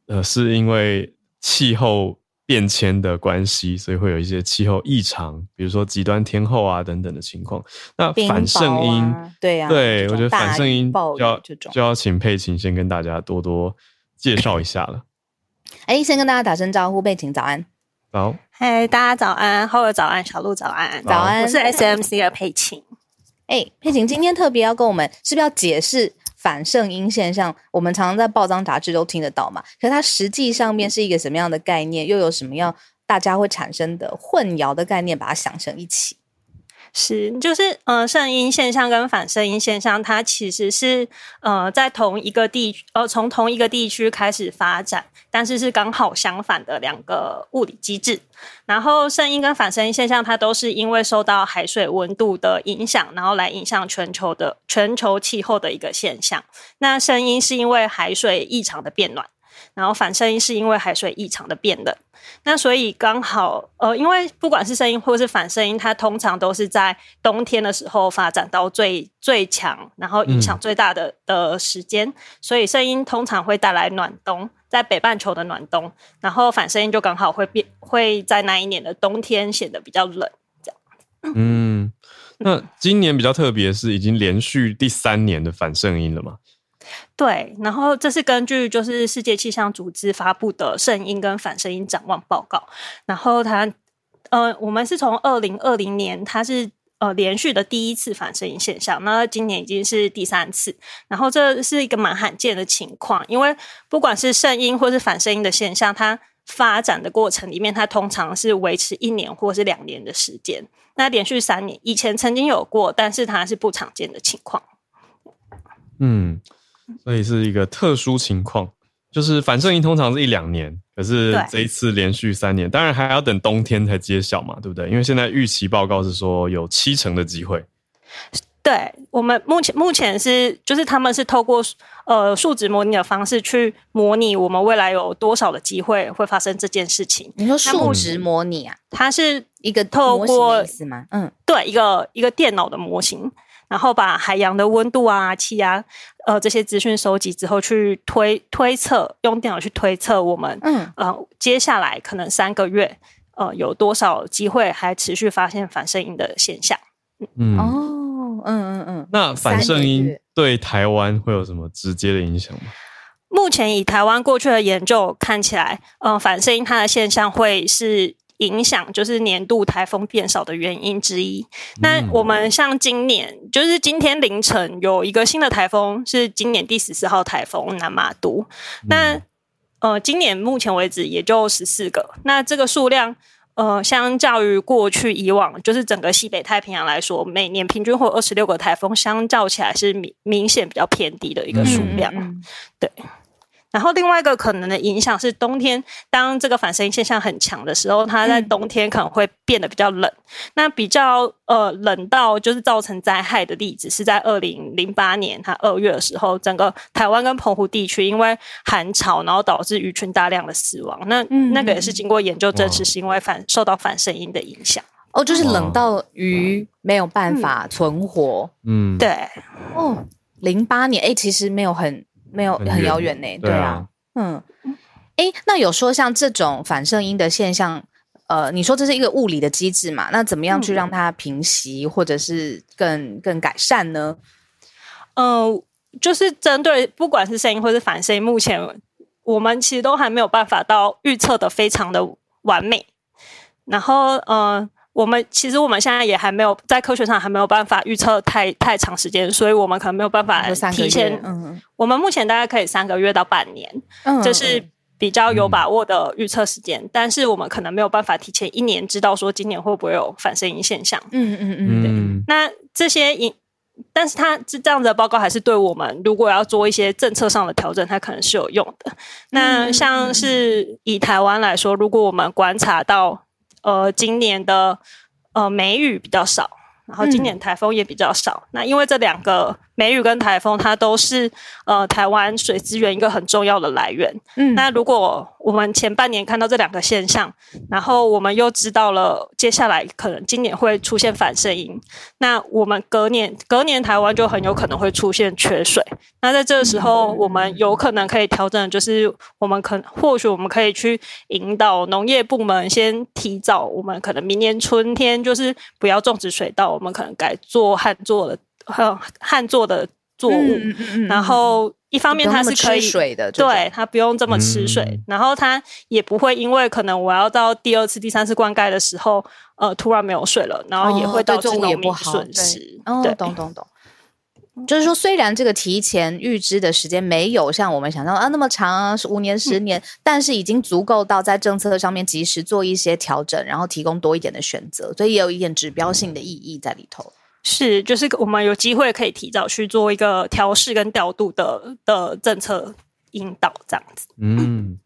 Speaker 1: 呃，是因为气候变迁的关系，所以会有一些气候异常，比如说极端天候啊等等的情况。那反圣
Speaker 2: 雹
Speaker 1: 婴，
Speaker 2: 啊对啊
Speaker 1: 对我觉得反圣婴
Speaker 2: 雨暴雨
Speaker 1: 就要就要请佩琴先跟大家多多介绍一下了。
Speaker 2: 哎，先跟大家打声招呼，佩琴早安。
Speaker 1: 早，
Speaker 3: 嗨，大家早安，后儿早安，小鹿早安，
Speaker 2: 早安
Speaker 3: 我是 SMC 的佩琴。
Speaker 2: 哎，佩琴今天特别要跟我们，是不是要解释反圣音现象？我们常常在报章杂志都听得到嘛，可是它实际上面是一个什么样的概念，又有什么样大家会产生的混淆的概念，把它想成一起。
Speaker 3: 是，就是呃，圣音现象跟反圣音现象，它其实是呃在同一个地呃从同一个地区开始发展，但是是刚好相反的两个物理机制。然后圣音跟反圣音现象，它都是因为受到海水温度的影响，然后来影响全球的全球气候的一个现象。那圣音是因为海水异常的变暖。然后反声音是因为海水异常的变冷，那所以刚好呃，因为不管是声音或是反声音，它通常都是在冬天的时候发展到最最强，然后影响最大的、的时间，所以声音通常会带来暖冬，在北半球的暖冬，然后反声音就刚好会变会在那一年的冬天显得比较冷。
Speaker 1: 这样嗯，那今年比较特别是已经连续第三年的反声音了嘛？
Speaker 3: 对，然后这是根据就是世界气象组织发布的圣婴跟反圣婴展望报告，然后它呃，我们是从二零二零年它是呃连续的第一次反圣婴现象，那今年已经是第三次，然后这是一个蛮罕见的情况，因为不管是圣婴或是反圣婴的现象，它发展的过程里面，它通常是维持一年或是两年的时间，那连续三年以前曾经有过，但是它是不常见的情况。
Speaker 1: 嗯，所以是一个特殊情况，就是反圣音通常是一两年，可是这一次连续三年，当然还要等冬天才揭晓嘛，对不对？因为现在预期报告是说有七成的机会，
Speaker 3: 对我们目前目前是就是他们是透过呃数值模拟的方式去模拟我们未来有多少的机会会发生这件事情。
Speaker 2: 你说数值模拟啊，
Speaker 3: 它是
Speaker 2: 一个
Speaker 3: 透过
Speaker 2: 意思吗？嗯，
Speaker 3: 对一个一个电脑的模型，然后把海洋的温度啊、气压呃这些资讯收集之后，去推推测，用电脑去推测我们
Speaker 2: 嗯
Speaker 3: 呃接下来可能三个月呃有多少机会还持续发现反射音的现象。
Speaker 1: 嗯，
Speaker 2: 哦，嗯嗯嗯，
Speaker 1: 那反
Speaker 2: 射
Speaker 1: 音
Speaker 2: 月
Speaker 1: 对台湾会有什么直接的影响吗？
Speaker 3: 目前以台湾过去的研究看起来，呃，反射音它的现象会是影响就是年度台风变少的原因之一。那
Speaker 1: 嗯
Speaker 3: 我们像今年，就是今天凌晨有一个新的台风，是今年第十四号台风南马都。那呃，今年目前为止也就十四个，那这个数量。呃，相较于过去以往，就是整个西北太平洋来说，每年平均会有二十六个台风，相较起来是明明显比较偏低的一个数量。
Speaker 2: 嗯
Speaker 3: 然后另外一个可能的影响是，冬天当这个反声音现象很强的时候，它在
Speaker 2: 嗯
Speaker 3: 冬天可能会变得比较冷。那比较呃冷到就是造成灾害的例子，是在二零零八年它二月的时候，整个台湾跟澎湖地区因为寒潮，然后导致鱼群大量的死亡。那、
Speaker 2: 嗯
Speaker 3: 那个也是经过研究证实，是因为反受到反声音的影响。
Speaker 2: 哦，就是冷到鱼没有办法存活。
Speaker 1: 嗯，
Speaker 3: 对，
Speaker 2: 哦，零八年，哎，其实没有很没有很遥远呢。
Speaker 1: 对啊
Speaker 2: 啊，嗯，哎，那有说像这种反射音的现象，呃，你说这是一个物理的机制嘛？那怎么样去
Speaker 3: 嗯
Speaker 2: 让它平息，或者是更更改善呢？
Speaker 3: 嗯，就是针对不管是声音或是反声音，目前我们其实都还没有办法到预测的非常的完美。然后，呃，我们其实我们现在也还没有在科学上还没有办法预测太太长时间，所以我们可能没有办法提前。，
Speaker 2: 嗯
Speaker 3: 我们目前大概可以三个月到半年，
Speaker 2: 嗯，
Speaker 3: 这是比较有把握的预测时间。但是我们可能没有办法提前一年知道说今年会不会有反声音现象。
Speaker 2: 嗯嗯嗯嗯
Speaker 1: 嗯，
Speaker 3: 那这些影，但是它这这样子的报告还是对我们如果要做一些政策上的调整，它可能是有用的。那像是以台湾来说，如果我们观察到呃今年的呃梅雨比较少。然后今年台风也比较少，那因为这两个梅雨跟台风，它都是呃台湾水资源一个很重要的来源。
Speaker 2: 嗯，
Speaker 3: 那如果我们前半年看到这两个现象，然后我们又知道了接下来可能今年会出现反声音，那我们隔年隔年台湾就很有可能会出现缺水。那在这个时候，我们有可能可以调整，就是我们可或许我们可以去引导农业部门先提早，我们可能明年春天就是不要种植水稻，我们可能改做旱作的呃旱作的作物。
Speaker 2: 嗯嗯嗯
Speaker 3: 然后一方面它是可以
Speaker 2: 吃水的，
Speaker 3: 对，它不用这么吃水，
Speaker 1: 嗯
Speaker 3: 然后它也不会因为可能我要到第二次、第三次灌溉的时候，呃，突然没有水了，然后也会导致农民
Speaker 2: 不好
Speaker 3: 损失。
Speaker 2: 哦，
Speaker 3: 对，
Speaker 2: 懂懂懂。就是说，虽然这个提前预知的时间没有像我们想象啊那么长啊，是五年、十年，但是已经足够到在政策上面及时做一些调整，然后提供多一点的选择，所以也有一点指标性的意义在里头。
Speaker 3: 是，就是我们有机会可以提早去做一个调试跟调度的的政策引导，这样子。
Speaker 1: 嗯，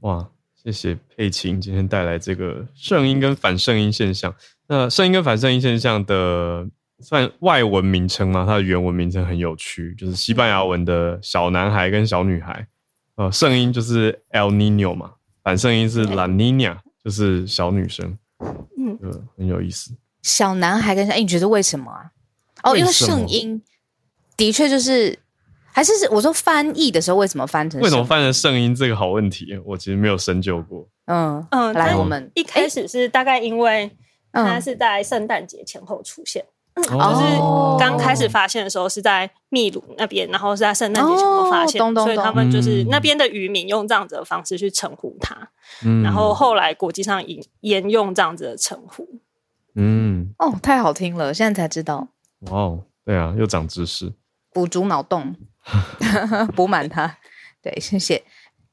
Speaker 1: 哇，谢谢佩琴今天带来这个圣音跟反圣音现象。那圣音跟反圣音现象的算外文名称吗？它的原文名称很有趣，就是西班牙文的小男孩跟小女孩。呃，圣音就是 El Nino 嘛，反圣音是 La Nina，就是小女生。
Speaker 3: 嗯
Speaker 1: 呃，很有意思。
Speaker 2: 小男孩跟小，哎，你觉得为什么啊？哦，因为圣婴的确就是，还是是我说翻译的时候为什么翻成
Speaker 1: 为什么？翻成圣婴这个好问题？我其实没有深究过。
Speaker 2: 嗯
Speaker 3: 嗯，
Speaker 2: 来，
Speaker 3: 但
Speaker 2: 我们
Speaker 3: 一开始是大概因为它
Speaker 2: 嗯
Speaker 3: 是在圣诞节前后出现。
Speaker 1: 就
Speaker 3: 就是
Speaker 2: 哦
Speaker 3: 刚开始发现的时候是在秘鲁那边，然后是在圣诞节前后发现，
Speaker 2: 哦懂懂
Speaker 3: 所以他
Speaker 2: 懂
Speaker 3: 们就是
Speaker 1: 嗯
Speaker 3: 那边的渔民用这样子的方式去称呼它，
Speaker 1: 嗯
Speaker 3: 然后后来国际上沿沿用这样子的称呼。
Speaker 1: 嗯，
Speaker 2: 哦，太好听了，现在才知道，
Speaker 1: 哇哦，对啊，又长知识。
Speaker 2: 补足脑洞，补满它。对，谢谢。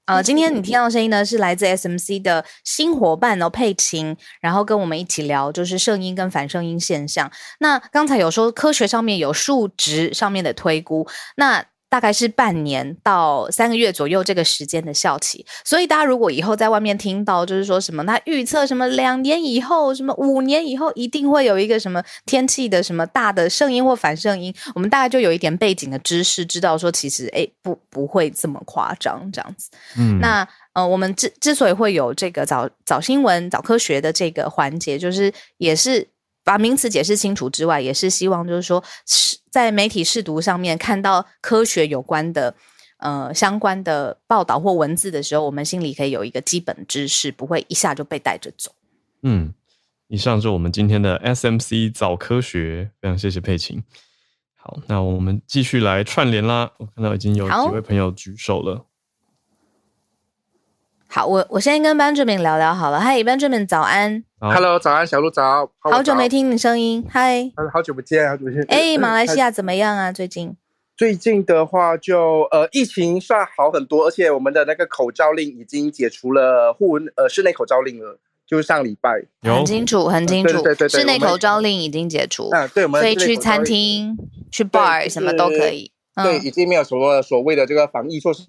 Speaker 2: 呃，今天你听到的声音呢，是来自 SMC 的新伙伴哦，佩琴，然后跟我们一起聊，就是声音跟反声音现象。那刚才有说科学上面有数值上面的推估，那。大概是半年到三个月左右这个时间的效期，所以大家如果以后在外面听到就是说什么，他预测什么两年以后、什么五年以后一定会有一个什么天气的什么大的声音或反声音，我们大概就有一点背景的知识，知道说其实哎不不会这么夸张这样子。嗯，那呃我们之之所以会有这个早早新闻、早科学的这个环节，就是也是。把名词解释清楚之外，也是希望就是说，在媒体试读上面看到科学有关的呃相关的报道或文字的时候，我们心里可以有一个基本知识，不会一下就被带着走。
Speaker 1: 嗯，以上是我们今天的 SMC 早科学，非常谢谢佩琴。好，那我们继续来串联啦。我看到已经有几位朋友举手了。
Speaker 2: 好，我我先跟 Benjamin 聊聊好了。嗨，Benjamin，早安。
Speaker 4: Hello，早安，小鹿早。
Speaker 2: 好久没听你声音。嗨，
Speaker 4: 好久不见，好久不见。
Speaker 2: 哎，马来西亚怎么样啊？最近？
Speaker 4: 最近的话，就呃，疫情算好很多，而且我们的那个口罩令已经解除了，户呃室内口罩令了，就是上礼拜。
Speaker 2: 很清楚，很清楚。
Speaker 4: 对对对，
Speaker 2: 室内口罩令已经解除。
Speaker 4: 嗯，对，我们
Speaker 2: 可以去餐厅、去 bar 什么都可以。
Speaker 4: 对，已经没有什么所谓的这个防疫措施。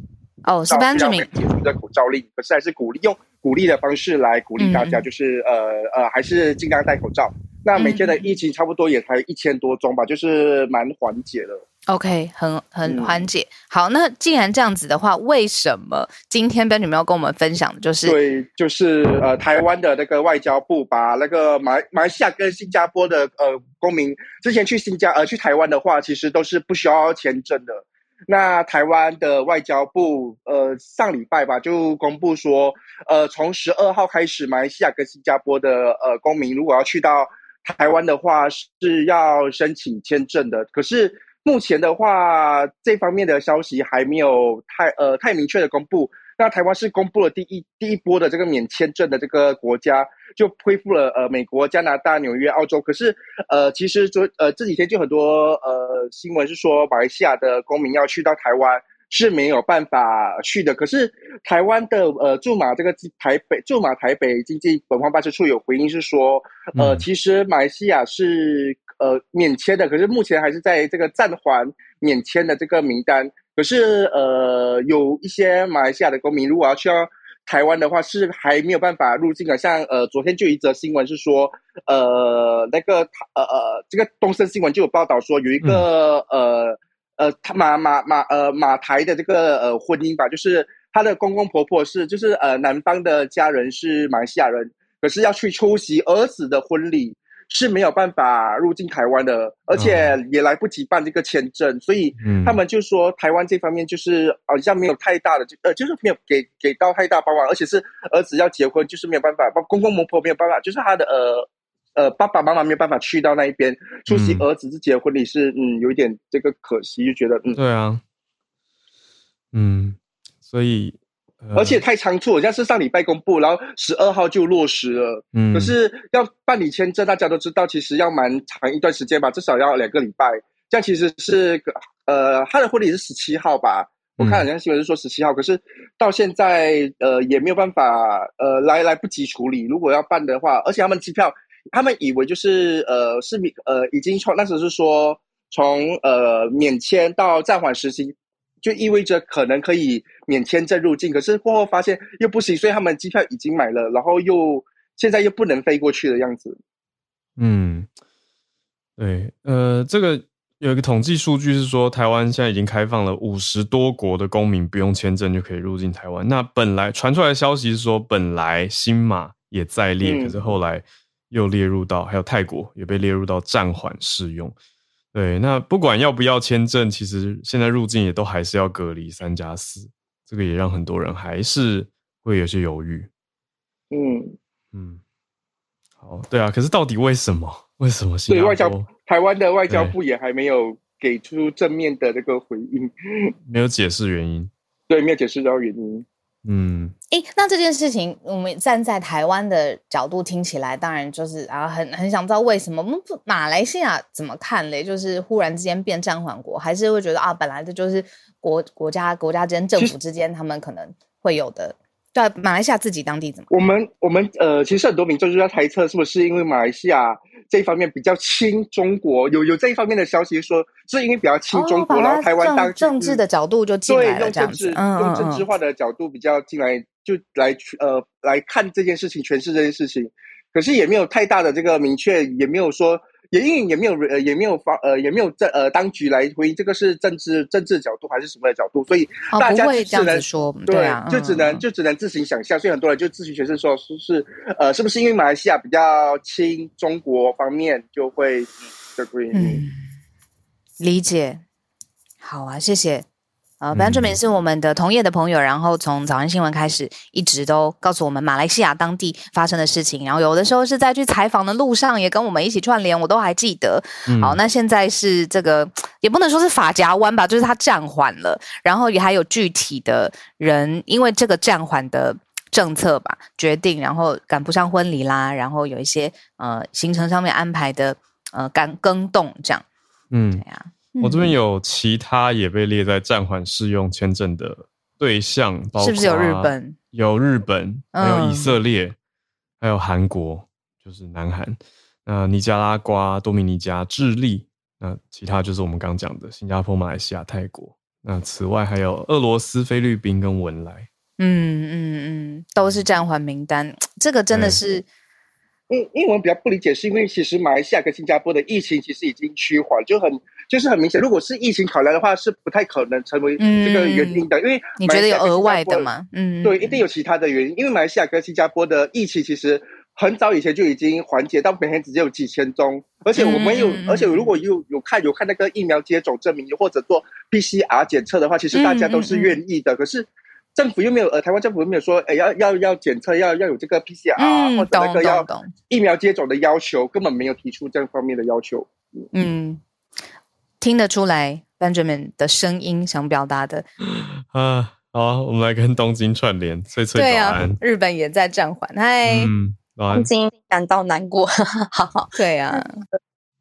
Speaker 2: 哦，是 Benjamin
Speaker 4: 解除的口罩令，可是还是鼓励用。鼓励的方式来鼓励大家，就是呃呃，还是尽量戴口罩。那每天的疫情差不多也才一千多宗吧，就是蛮缓解的。
Speaker 2: OK，很很缓解。好，那既然这样子的话，为什么今天 Ben 女要跟我们分享的就是
Speaker 4: 对，就是呃，台湾的那个外交部把那个马马来西亚跟新加坡的呃公民之前去新加呃去台湾的话，其实都是不需要签证的。那台湾的外交部，呃，上礼拜吧就公布说，呃，从十二号开始，马来西亚跟新加坡的呃公民如果要去到台湾的话，是要申请签证的。可是目前的话，这方面的消息还没有太呃太明确的公布。那台湾是公布了第一第一波的这个免签证的这个国家，就恢复了呃美国、加拿大、纽约、澳洲。可是呃其实昨呃这几天就很多呃新闻是说马来西亚的公民要去到台湾是没有办法去的。可是台湾的呃驻马这个台北驻马台北经济本方办事处有回应是说，呃其实马来西亚是呃免签的，可是目前还是在这个暂缓免签的这个名单。可是，呃，有一些马来西亚的公民，如果要去到台湾的话，是还没有办法入境的。像呃，昨天就一则新闻是说，呃，那个呃呃，这个东森新闻就有报道说，有一个呃呃，他马马马呃马台的这个呃婚姻吧，就是他的公公婆婆是就是呃男方的家人是马来西亚人，可是要去出席儿子的婚礼。是没有办法入境台湾的，而且也来不及办这个签证，所以他们就说台湾这方面就是好像没有太大的，呃，就是没有给给到太大帮忙，而且是儿子要结婚，就是没有办法，公公婆婆没有办法，就是他的呃呃爸爸妈妈没有办法去到那一边出席儿子自己的婚礼，是嗯有一点这个可惜，就觉得嗯。
Speaker 1: 对啊，嗯，所以。
Speaker 4: 而且太仓促，好像是上礼拜公布，然后十二号就落实了。嗯，可是要办理签证，大家都知道，其实要蛮长一段时间吧，至少要两个礼拜。这样其实是呃，他的婚礼是十七号吧？我看好像新闻是说十七号，可是到现在呃也没有办法呃来来不及处理。如果要办的话，而且他们机票，他们以为就是呃是免呃已经从那时候是说从呃免签到暂缓实行。就意味着可能可以免签证入境，可是过后发现又不行，所以他们机票已经买了，然后又现在又不能飞过去的样子。
Speaker 1: 嗯，对，呃，这个有一个统计数据是说，台湾现在已经开放了五十多国的公民不用签证就可以入境台湾。那本来传出来的消息是说，本来新马也在列，可是后来又列入到，还有泰国也被列入到暂缓适用。对，那不管要不要签证，其实现在入境也都还是要隔离三加四，这个也让很多人还是会有些犹豫。
Speaker 4: 嗯
Speaker 1: 嗯，好，对啊，可是到底为什么？为什么？
Speaker 4: 对外交台湾的外交部也还没有给出正面的这个回应，
Speaker 1: 没有解释原因。
Speaker 4: 对，没有解释到原因。
Speaker 1: 嗯，
Speaker 2: 诶，那这件事情，我们站在台湾的角度听起来，当然就是啊，很很想知道为什么。我们马来西亚怎么看嘞？就是忽然之间变暂缓国，还是会觉得啊，本来这就是国国家国家之间政府之间，他们可能会有的？对，马来西亚自己当地怎么？
Speaker 4: 我们我们呃，其实很多民众就在猜测，是不是因为马来西亚这一方面比较亲中国，有有这一方面的消息说，是因为比较亲中国，
Speaker 2: 哦
Speaker 4: 然后台湾当
Speaker 2: 政政治的角度就进
Speaker 4: 对
Speaker 2: 来了，这样
Speaker 4: 用政治
Speaker 2: 子，嗯
Speaker 4: 用政治
Speaker 2: 嗯
Speaker 4: 化的角度比较进来，就来呃来看这件事情，诠释这件事情。可是也没有太大的这个明确，也没有说，也因为也没有呃也没有方呃也没有政呃当局来回应这个是政治政治角度还是什么的角度，所以
Speaker 2: 哦，
Speaker 4: 大家只能
Speaker 2: 子说，
Speaker 4: 对
Speaker 2: 啊，
Speaker 4: 就只能
Speaker 2: 嗯
Speaker 4: 就只能自行想象，所以很多人就自行诠释说，是是呃，是不是因为马来西亚比较亲中国方面，就会 agree？？
Speaker 2: 嗯，理解。好啊，谢谢。呃
Speaker 1: 嗯
Speaker 2: ，Benjamin 是我们的同业的朋友，然后从早安新闻开始，一直都告诉我们马来西亚当地发生的事情，然后有的时候是在去采访的路上，也跟我们一起串联，我都还记得。
Speaker 1: 嗯。
Speaker 2: 好，那现在是这个也不能说是法夹湾吧，就是它暂缓了，然后也还有具体的人因为这个暂缓的政策吧决定，然后赶不上婚礼啦，然后有一些呃行程上面安排的呃赶更动这样，
Speaker 1: 嗯
Speaker 2: 对，呀、
Speaker 1: 我这边
Speaker 2: 嗯
Speaker 1: 有其他也被列在暂缓适用签证的对象，包括
Speaker 2: 是不是有日本？
Speaker 1: 有日本，还有以
Speaker 2: 嗯
Speaker 1: 色列，还有韩国，就是南韩，那尼加拉瓜、多米尼加、智利，那其他就是我们刚讲的新加坡、马来西亚、泰国。那此外还有俄罗斯、菲律宾跟文莱。
Speaker 2: 嗯嗯嗯，都是暂缓名单，这个真的是
Speaker 4: 因因为我们比较不理解，是因为其实马来西亚跟新加坡的疫情其实已经趋缓，就很就是很明显，如果是疫情考量的话，是不太可能成为这个原因的，因为
Speaker 2: 嗯你觉得有额外的
Speaker 4: 吗？
Speaker 2: 嗯，
Speaker 4: 对，一定有其他的原因，因为马来西亚跟新加坡的疫情其实很早以前就已经缓解到每天只有几千宗，而且我们有，而且如果有有看有看那个疫苗接种证明或者做 PCR 检测的话，其实大家都是愿意的。可是政府又没有，呃，台湾政府又没有说，哎，要要要检测，要要有这个 PCR、
Speaker 2: 嗯
Speaker 4: 或者那个要疫苗接种的要求，根本没有提出这方面的要求。
Speaker 2: 嗯，听得出来 Benjamin 的声音想表达的，
Speaker 1: 啊，好，我们来跟东京串联，翠翠
Speaker 2: 对啊
Speaker 1: 早安。，
Speaker 2: 日本也在暂缓，嗨，
Speaker 1: 嗯，
Speaker 5: 东。京感到难过。好好，
Speaker 2: 对啊，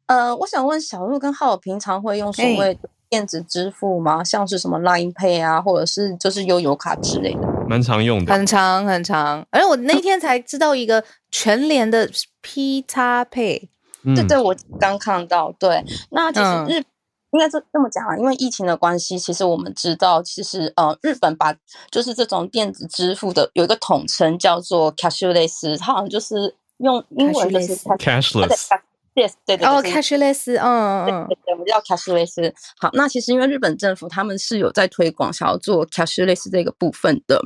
Speaker 5: 呃，我想问小鹿跟浩尔平常会用所
Speaker 2: 哎
Speaker 5: 谓的电子支付吗？像是什么 Line Pay 啊，或者是就是悠游卡之类的？
Speaker 1: 蛮常用的。
Speaker 2: 很长很长，而我那天才知道一个全联的 P 叉配，
Speaker 1: 嗯
Speaker 5: 对对，我刚看到。对，那其实
Speaker 2: 嗯
Speaker 5: 日、应该这这么讲啊，因为疫情的关系，其实我们知道，其实呃，日本把就是这种电子支付的有一个统称叫做 cashless，它好像就是用英文就是
Speaker 2: Cashless
Speaker 5: 对对对，
Speaker 2: 哦
Speaker 5: 就是
Speaker 2: ，cashless，嗯嗯
Speaker 5: 对对，我们叫 cashless。好，那其实因为日本政府他们是有在推广想要做 cashless 这个部分的。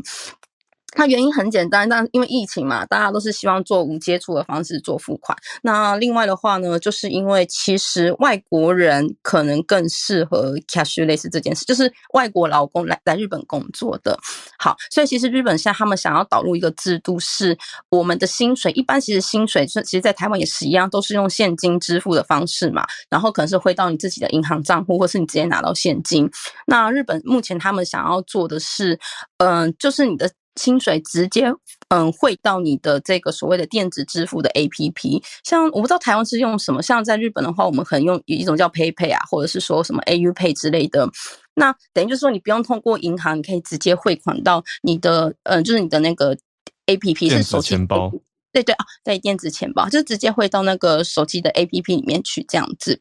Speaker 5: 它原因很简单，但因为疫情嘛，大家都是希望做无接触的方式做付款。那另外的话呢，就是因为其实外国人可能更适合 cashless 这件事，就是外国劳工来来日本工作的。好，所以其实日本现在他们想要导入一个制度，是我们的薪水一般其实薪水是其实，在台湾也是一样，都是用现金支付的方式嘛，然后可能是汇到你自己的银行账户，或是你直接拿到现金。那日本目前他们想要做的是，嗯、就是你的。薪水直接嗯汇到你的这个所谓的电子支付的 APP，像我不知道台湾是用什么，像在日本的话，我们可能用一种叫 PayPay 啊，或者是说什么 AU Pay 之类的。那等于就是说，你不用通过银行，你可以直接汇款到你的，嗯、就是你的那个 A P P
Speaker 1: 电子
Speaker 5: 是手机
Speaker 1: 钱包。
Speaker 5: 对对啊，对，电子钱包就直接汇到那个手机的 A P P 里面去，这样子。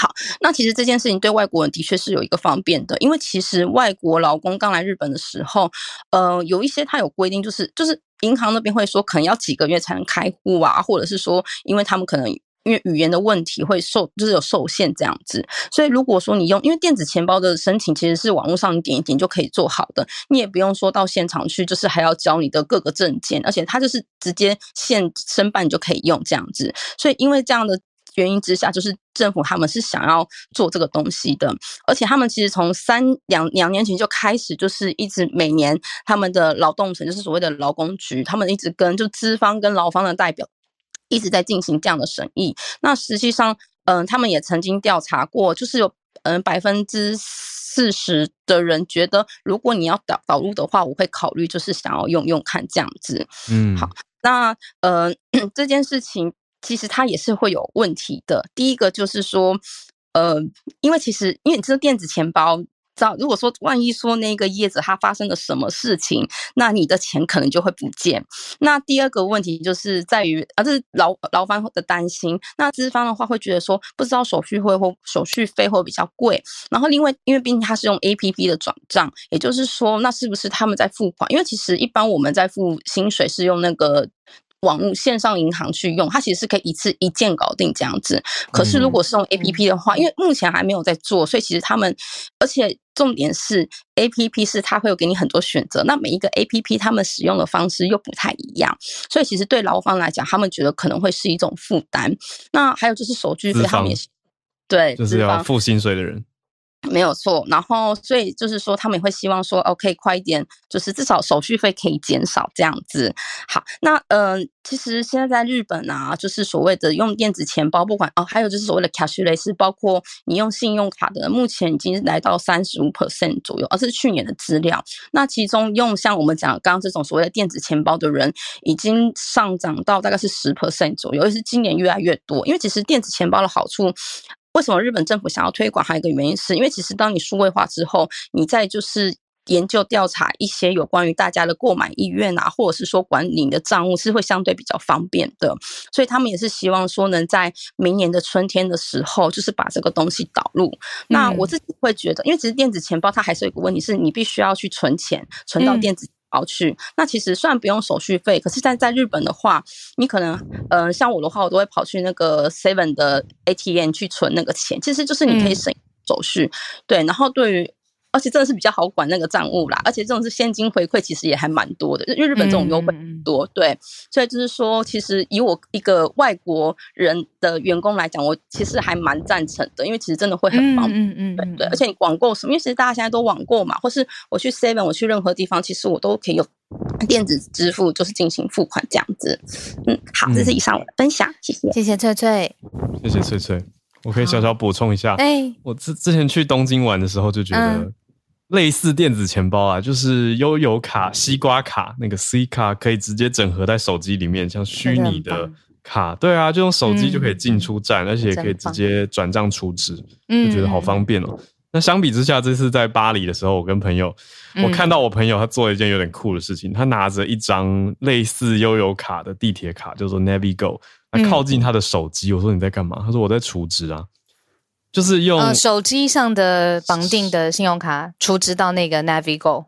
Speaker 5: 好，那其实这件事情对外国人的确是有一个方便的，因为其实外国劳工刚来日本的时候，呃，有一些他有规定，就是就是银行那边会说可能要几个月才能开户啊，或者是说，因为他们可能因为语言的问题会受，就是有受限这样子。所以如果说你用，因为电子钱包的申请其实是网络上点一点就可以做好的，你也不用说到现场去，就是还要交你的各个证件，而且它就是直接现申办就可以用这样子。所以因为这样的。原因之下，就是政府他们是想要做这个东西的，而且他们其实从三两两年前就开始，就是一直每年他们的劳动省，就是所谓的劳工局，他们一直跟就资方跟劳方的代表一直在进行这样的审议。那实际上，嗯、他们也曾经调查过，就是有嗯百分之四十的人觉得，如果你要导导入的话，我会考虑就是想要用用看这样子。
Speaker 1: 嗯，
Speaker 5: 好那呃 这件事情其实它也是会有问题的。第一个就是说，呃，因为其实因为你知道电子钱包道，如果说万一说那个叶子他发生了什么事情，那你的钱可能就会不见。那第二个问题就是在于啊，这是劳劳方的担心。那资方的话会觉得说，不知道手续费或手续费会比较贵。然后另外，因为毕竟他是用 A P P 的转账，也就是说，那是不是他们在付款？因为其实一般我们在付薪水是用那个。网络线上银行去用，它其实是可以一次一键搞定这样子。可是如果是用 A P P 的话，因为目前还没有在做，所以其实他们，而且重点是 A P P 是它会有给你很多选择，那每一个 A P P 他们使用的方式又不太一样，所以其实对劳方来讲，他们觉得可能会是一种负担。那还有就是手续费，他们也是对，
Speaker 1: 就是要付薪水的人。
Speaker 5: 没有错，然后所以就是说，他们也会希望说，OK，快一点，就是至少手续费可以减少这样子。好，那嗯，其实现在在日本啊，就是所谓的用电子钱包，不管哦，还有就是所谓的 cashless，包括你用信用卡的，目前已经来到三十五 percent 左右，而是去年的资料。那其中用像我们讲刚刚这种所谓的电子钱包的人，已经上涨到大概是十 percent 左右，而是今年越来越多。因为其实电子钱包的好处。为什么日本政府想要推广？还有一个原因是因为，其实当你数位化之后，你在就是研究调查一些有关于大家的购买意愿啊，或者是说管理你的账务是会相对比较方便的。所以他们也是希望说，能在明年的春天的时候，就是把这个东西导入。那我自己会觉得，因为其实电子钱包它还是有一个问题，是你必须要去存钱，存到电子。跑去那其实虽然不用手续费，可是在在日本的话，你可能呃像我的话，我都会跑去那个 Seven 的 ATM 去存那个钱，其实就是你可以省手续。对，然后对于。而且真的是比较好管那个账务啦，而且这种是现金回馈，其实也还蛮多的，因为日本这种优惠多，对，所以就是说，其实以我一个外国人的员工来讲，我其实还蛮赞成的，因为其实真的会很方便，嗯嗯，对对，而且你网购什么，因为其实大家现在都网购嘛，或是我去 Seven，我去任何地方，其实我都可以用电子支付，就是进行付款这样子。嗯，好，这是以上我的分享，谢谢，
Speaker 2: 谢谢翠翠，
Speaker 1: 谢谢翠翠，我可以小小补充一下，哎，我之之前去东京玩的时候就觉得。类似电子钱包啊，就是悠游卡、西瓜卡那个 C 卡，可以直接整合在手机里面，像虚拟的卡，对啊，就用手机就可以进出站，而且可以直接转账储值，就觉得好方便哦。那相比之下，这次在巴黎的时候，我跟朋友，我看到我朋友他做了一件有点酷的事情，他拿着一张类似悠游卡的地铁卡，叫做 Navigo，他靠近他的手机，我说你在干嘛？他说我在储值啊。就是用
Speaker 2: 手机上的绑定的信用卡储值到那个 Navigo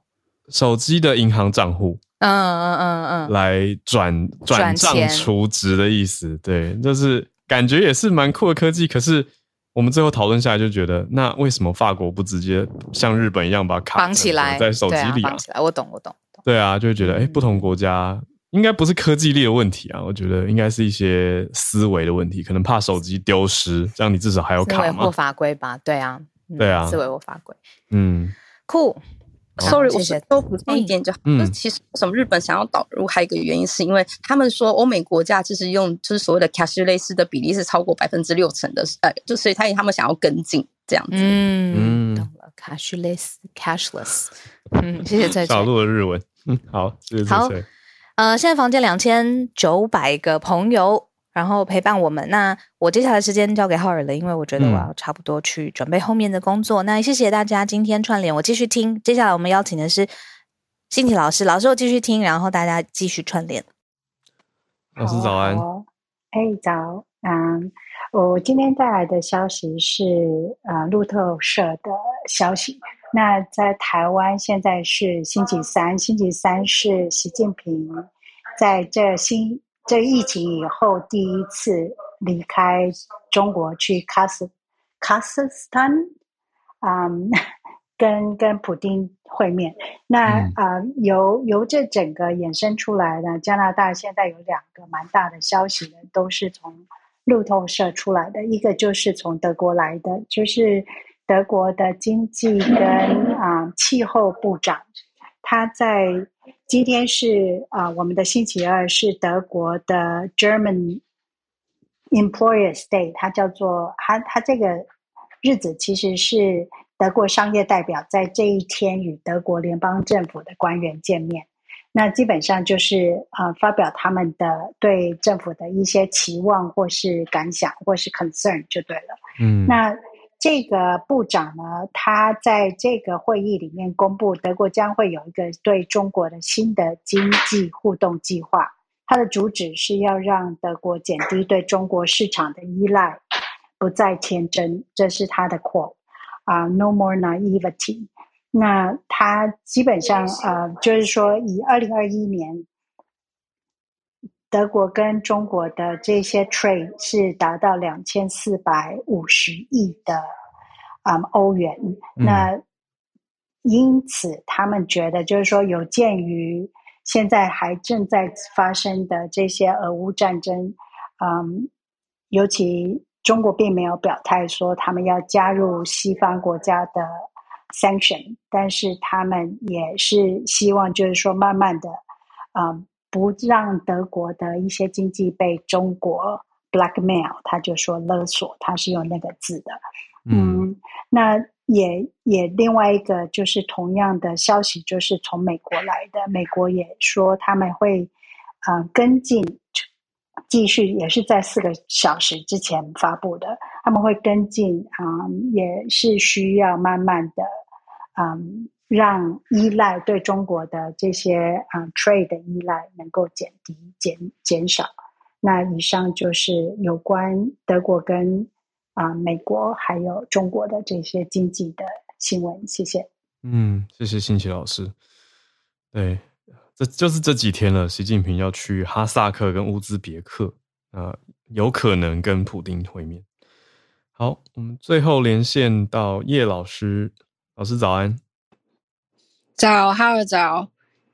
Speaker 1: 手机的银行账户，嗯嗯嗯嗯，来转转账储值的意思，对，就是感觉也是蛮酷的科技。可是我们最后讨论下来就觉得，那为什么法国不直接像日本一样把卡
Speaker 2: 绑起来
Speaker 1: 在手机里
Speaker 2: 啊？绑起来，我懂，我懂，
Speaker 1: 对啊，就会觉得，哎，不同国家。应该不是科技力的问题啊，我觉得应该是一些思维的问题，可能怕手机丢失，这样你至少还有卡
Speaker 2: 嘛。或法规吧，对啊，
Speaker 1: 对啊，
Speaker 2: 思维或法规。嗯，酷。
Speaker 5: Sorry，我多补充一点就好。嗯，其实什么日本想要导入，还有一个原因是因为他们说欧美国家就是用就是所谓的 cashless 的比例是超过百分之六成的，呃，就所以他他们想要跟进这样子。
Speaker 2: 嗯，懂了，cashless，cashless。嗯，谢谢蔡
Speaker 1: 小鹿的日文。嗯，好，谢谢蔡蔡。
Speaker 2: 呃，现在房间两千九百个朋友，然后陪伴我们。那我接下来时间交给浩尔了，因为我觉得我要差不多去准备后面的工作。那谢谢大家今天串联，我继续听。接下来我们邀请的是新体老师，老师我继续听，然后大家继续串联。
Speaker 1: 老师早安，
Speaker 6: 哎早，嗯，我今天带来的消息是呃路透社的消息。那在台湾现在是星期三，星期三是习近平在这新这疫情以后第一次离开中国去卡斯卡斯斯坦，嗯，跟跟普京会面。那啊，由由这整个衍生出来的加拿大现在有两个蛮大的消息呢，都是从路透社出来的，一个就是从德国来的，就是。德国的经济跟啊气候部长，他在今天是啊我们的星期二是德国的 German Employers Day，他叫做他他这个日子其实是德国商业代表在这一天与德国联邦政府的官员见面，那基本上就是啊发表他们的对政府的一些期望或是感想或是 concern 就对了，嗯，那。这个部长呢，他在这个会议里面公布，德国将会有一个对中国的新的经济互动计划。它的主旨是要让德国减低对中国市场的依赖，不再天真。这是他的 quote 啊，no more naivety。那他基本上呃，就是说以二零二一年。德国跟中国的这些 trade 是达到两千四百五十亿的啊欧元，那因此他们觉得就是说，有鉴于现在还正在发生的这些俄乌战争，嗯，尤其中国并没有表态说他们要加入西方国家的 sanction，但是他们也是希望就是说慢慢的，嗯。不让德国的一些经济被中国 blackmail，他就说勒索，他是用那个字的。嗯，那也也另外一个就是同样的消息，就是从美国来的，美国也说他们会啊跟进，继续也是在四个小时之前发布的，他们会跟进啊，也是需要慢慢的嗯。让依赖对中国的这些啊 trade 的依赖能够减低、减减少。那以上就是有关德国跟啊美国还有中国的这些经济的新闻。谢谢。
Speaker 1: 嗯，谢谢新奇老师。对，这就是这几天了。习近平要去哈萨克跟乌兹别克啊，有可能跟普丁会面。好，我们最后连线到叶老师，老师早安。
Speaker 7: 早，哈尔早，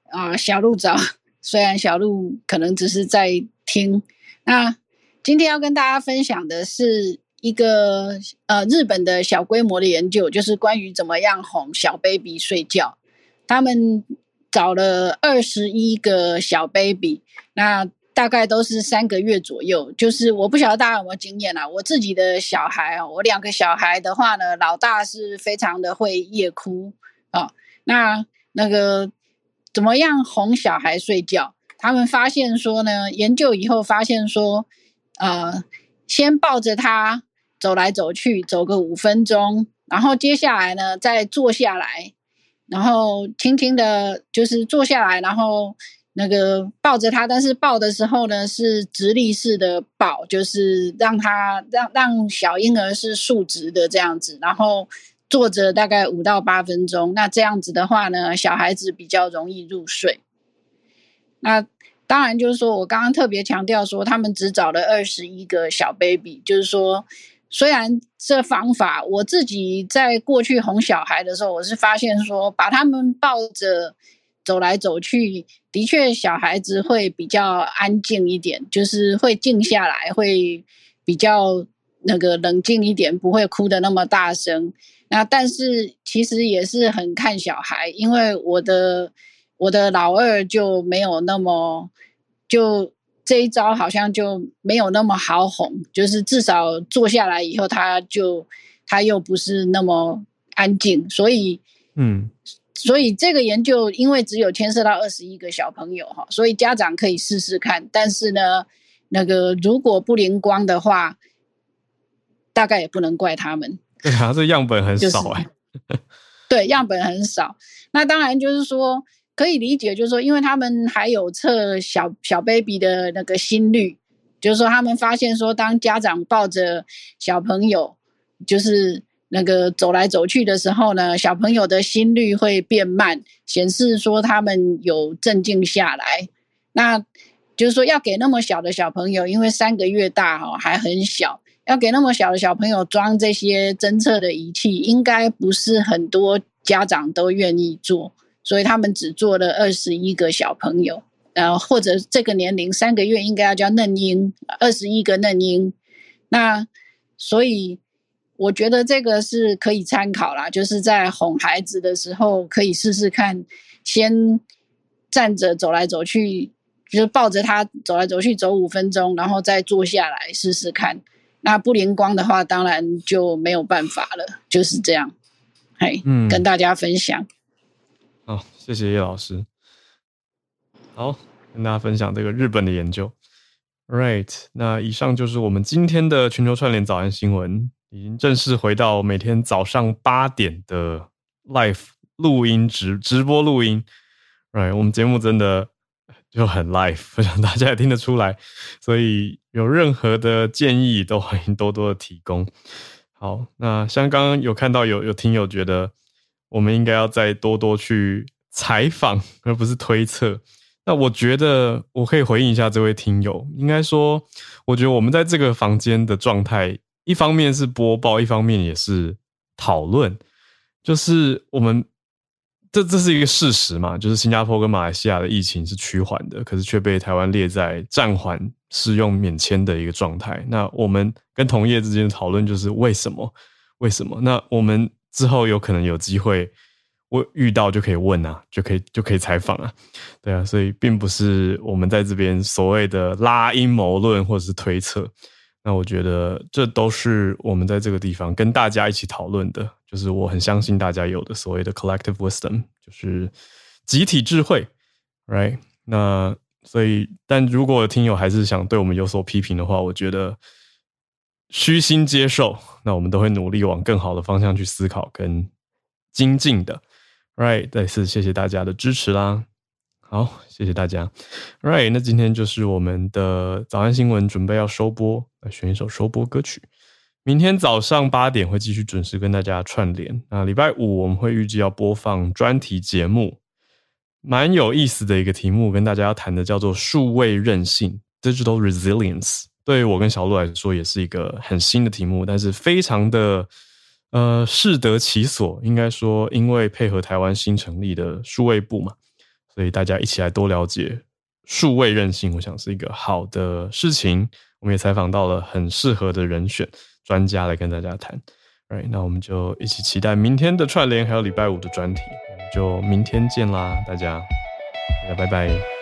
Speaker 7: 啊，小鹿早。虽然小鹿可能只是在听。那今天要跟大家分享的是一个呃日本的小规模的研究，就是关于怎么样哄小 baby 睡觉。他们找了二十一个小 baby，那大概都是三个月左右。就是我不晓得大家有没有经验啊？我自己的小孩啊，我两个小孩的话呢，老大是非常的会夜哭啊。那那个怎么样哄小孩睡觉？他们发现说呢，研究以后发现说，呃，先抱着他走来走去，走个五分钟，然后接下来呢，再坐下来，然后轻轻的，就是坐下来，然后那个抱着他，但是抱的时候呢，是直立式的抱，就是让他让让小婴儿是竖直的这样子，然后。坐着大概五到八分钟，那这样子的话呢，小孩子比较容易入睡。那当然就是说我刚刚特别强调说，他们只找了二十一个小 baby，就是说，虽然这方法我自己在过去哄小孩的时候，我是发现说，把他们抱着走来走去，的确小孩子会比较安静一点，就是会静下来，会比较那个冷静一点，不会哭的那么大声。那但是其实也是很看小孩，因为我的我的老二就没有那么，就这一招好像就没有那么好哄，就是至少坐下来以后，他就他又不是那么安静，所以嗯，所以这个研究因为只有牵涉到二十一个小朋友哈，所以家长可以试试看，但是呢，那个如果不灵光的话，大概也不能怪他们。
Speaker 1: 对啊，这样本很少哎。
Speaker 7: 对，样本很少。那当然就是说可以理解，就是说，因为他们还有测小小 baby 的那个心率，就是说他们发现说，当家长抱着小朋友，就是那个走来走去的时候呢，小朋友的心率会变慢，显示说他们有镇静下来。那就是说要给那么小的小朋友，因为三个月大哈，还很小。要给那么小的小朋友装这些侦测的仪器，应该不是很多家长都愿意做，所以他们只做了二十一个小朋友，呃，或者这个年龄三个月应该要叫嫩婴，二十一个嫩婴。那所以我觉得这个是可以参考啦，就是在哄孩子的时候可以试试看，先站着走来走去，就是抱着他走来走去走五分钟，然后再坐下来试试看。那不灵光的话，当然就没有办法了，就是这样。嘿，嗯，跟大家分享。
Speaker 1: 好，谢谢叶老师。好，跟大家分享这个日本的研究。Right，那以上就是我们今天的全球串联早安新闻。已经正式回到每天早上八点的 live 录音直直播录音。right，我们节目真的就很 live，我想大家也听得出来，所以有任何的建议都欢迎多多的提供。好，那像刚刚有看到有有听友觉得我们应该要再多多去采访，而不是推测。那我觉得我可以回应一下这位听友，应该说，我觉得我们在这个房间的状态，一方面是播报，一方面也是讨论，就是我们这这是一个事实嘛，就是新加坡跟马来西亚的疫情是趋缓的，可是却被台湾列在暂缓适用免签的一个状态。那我们跟同业之间的讨论就是为什么？为什么？那我们之后有可能有机会。我遇到就可以问啊，就可以就可以采访啊，对啊，所以并不是我们在这边所谓的拉阴谋论或者是推测。那我觉得这都是我们在这个地方跟大家一起讨论的，就是我很相信大家有的所谓的 collective wisdom，就是集体智慧，right？那所以，但如果听友还是想对我们有所批评的话，我觉得虚心接受，那我们都会努力往更好的方向去思考跟精进的。Right，再次谢谢大家的支持啦。好，谢谢大家。Right，那今天就是我们的早安新闻，准备要收播，来选一首收播歌曲。明天早上八点会继续准时跟大家串联。那礼拜五我们会预计要播放专题节目，蛮有意思的一个题目，跟大家要谈的叫做数位韧性 （Digital Resilience）。对于我跟小鹿来说，也是一个很新的题目，但是非常的。呃，适得其所，应该说，因为配合台湾新成立的数位部嘛，所以大家一起来多了解数位韧性，我想是一个好的事情。我们也采访到了很适合的人选专家来跟大家谈。Right，那我们就一起期待明天的串联，还有礼拜五的专题。我们就明天见啦，大家，大家拜拜。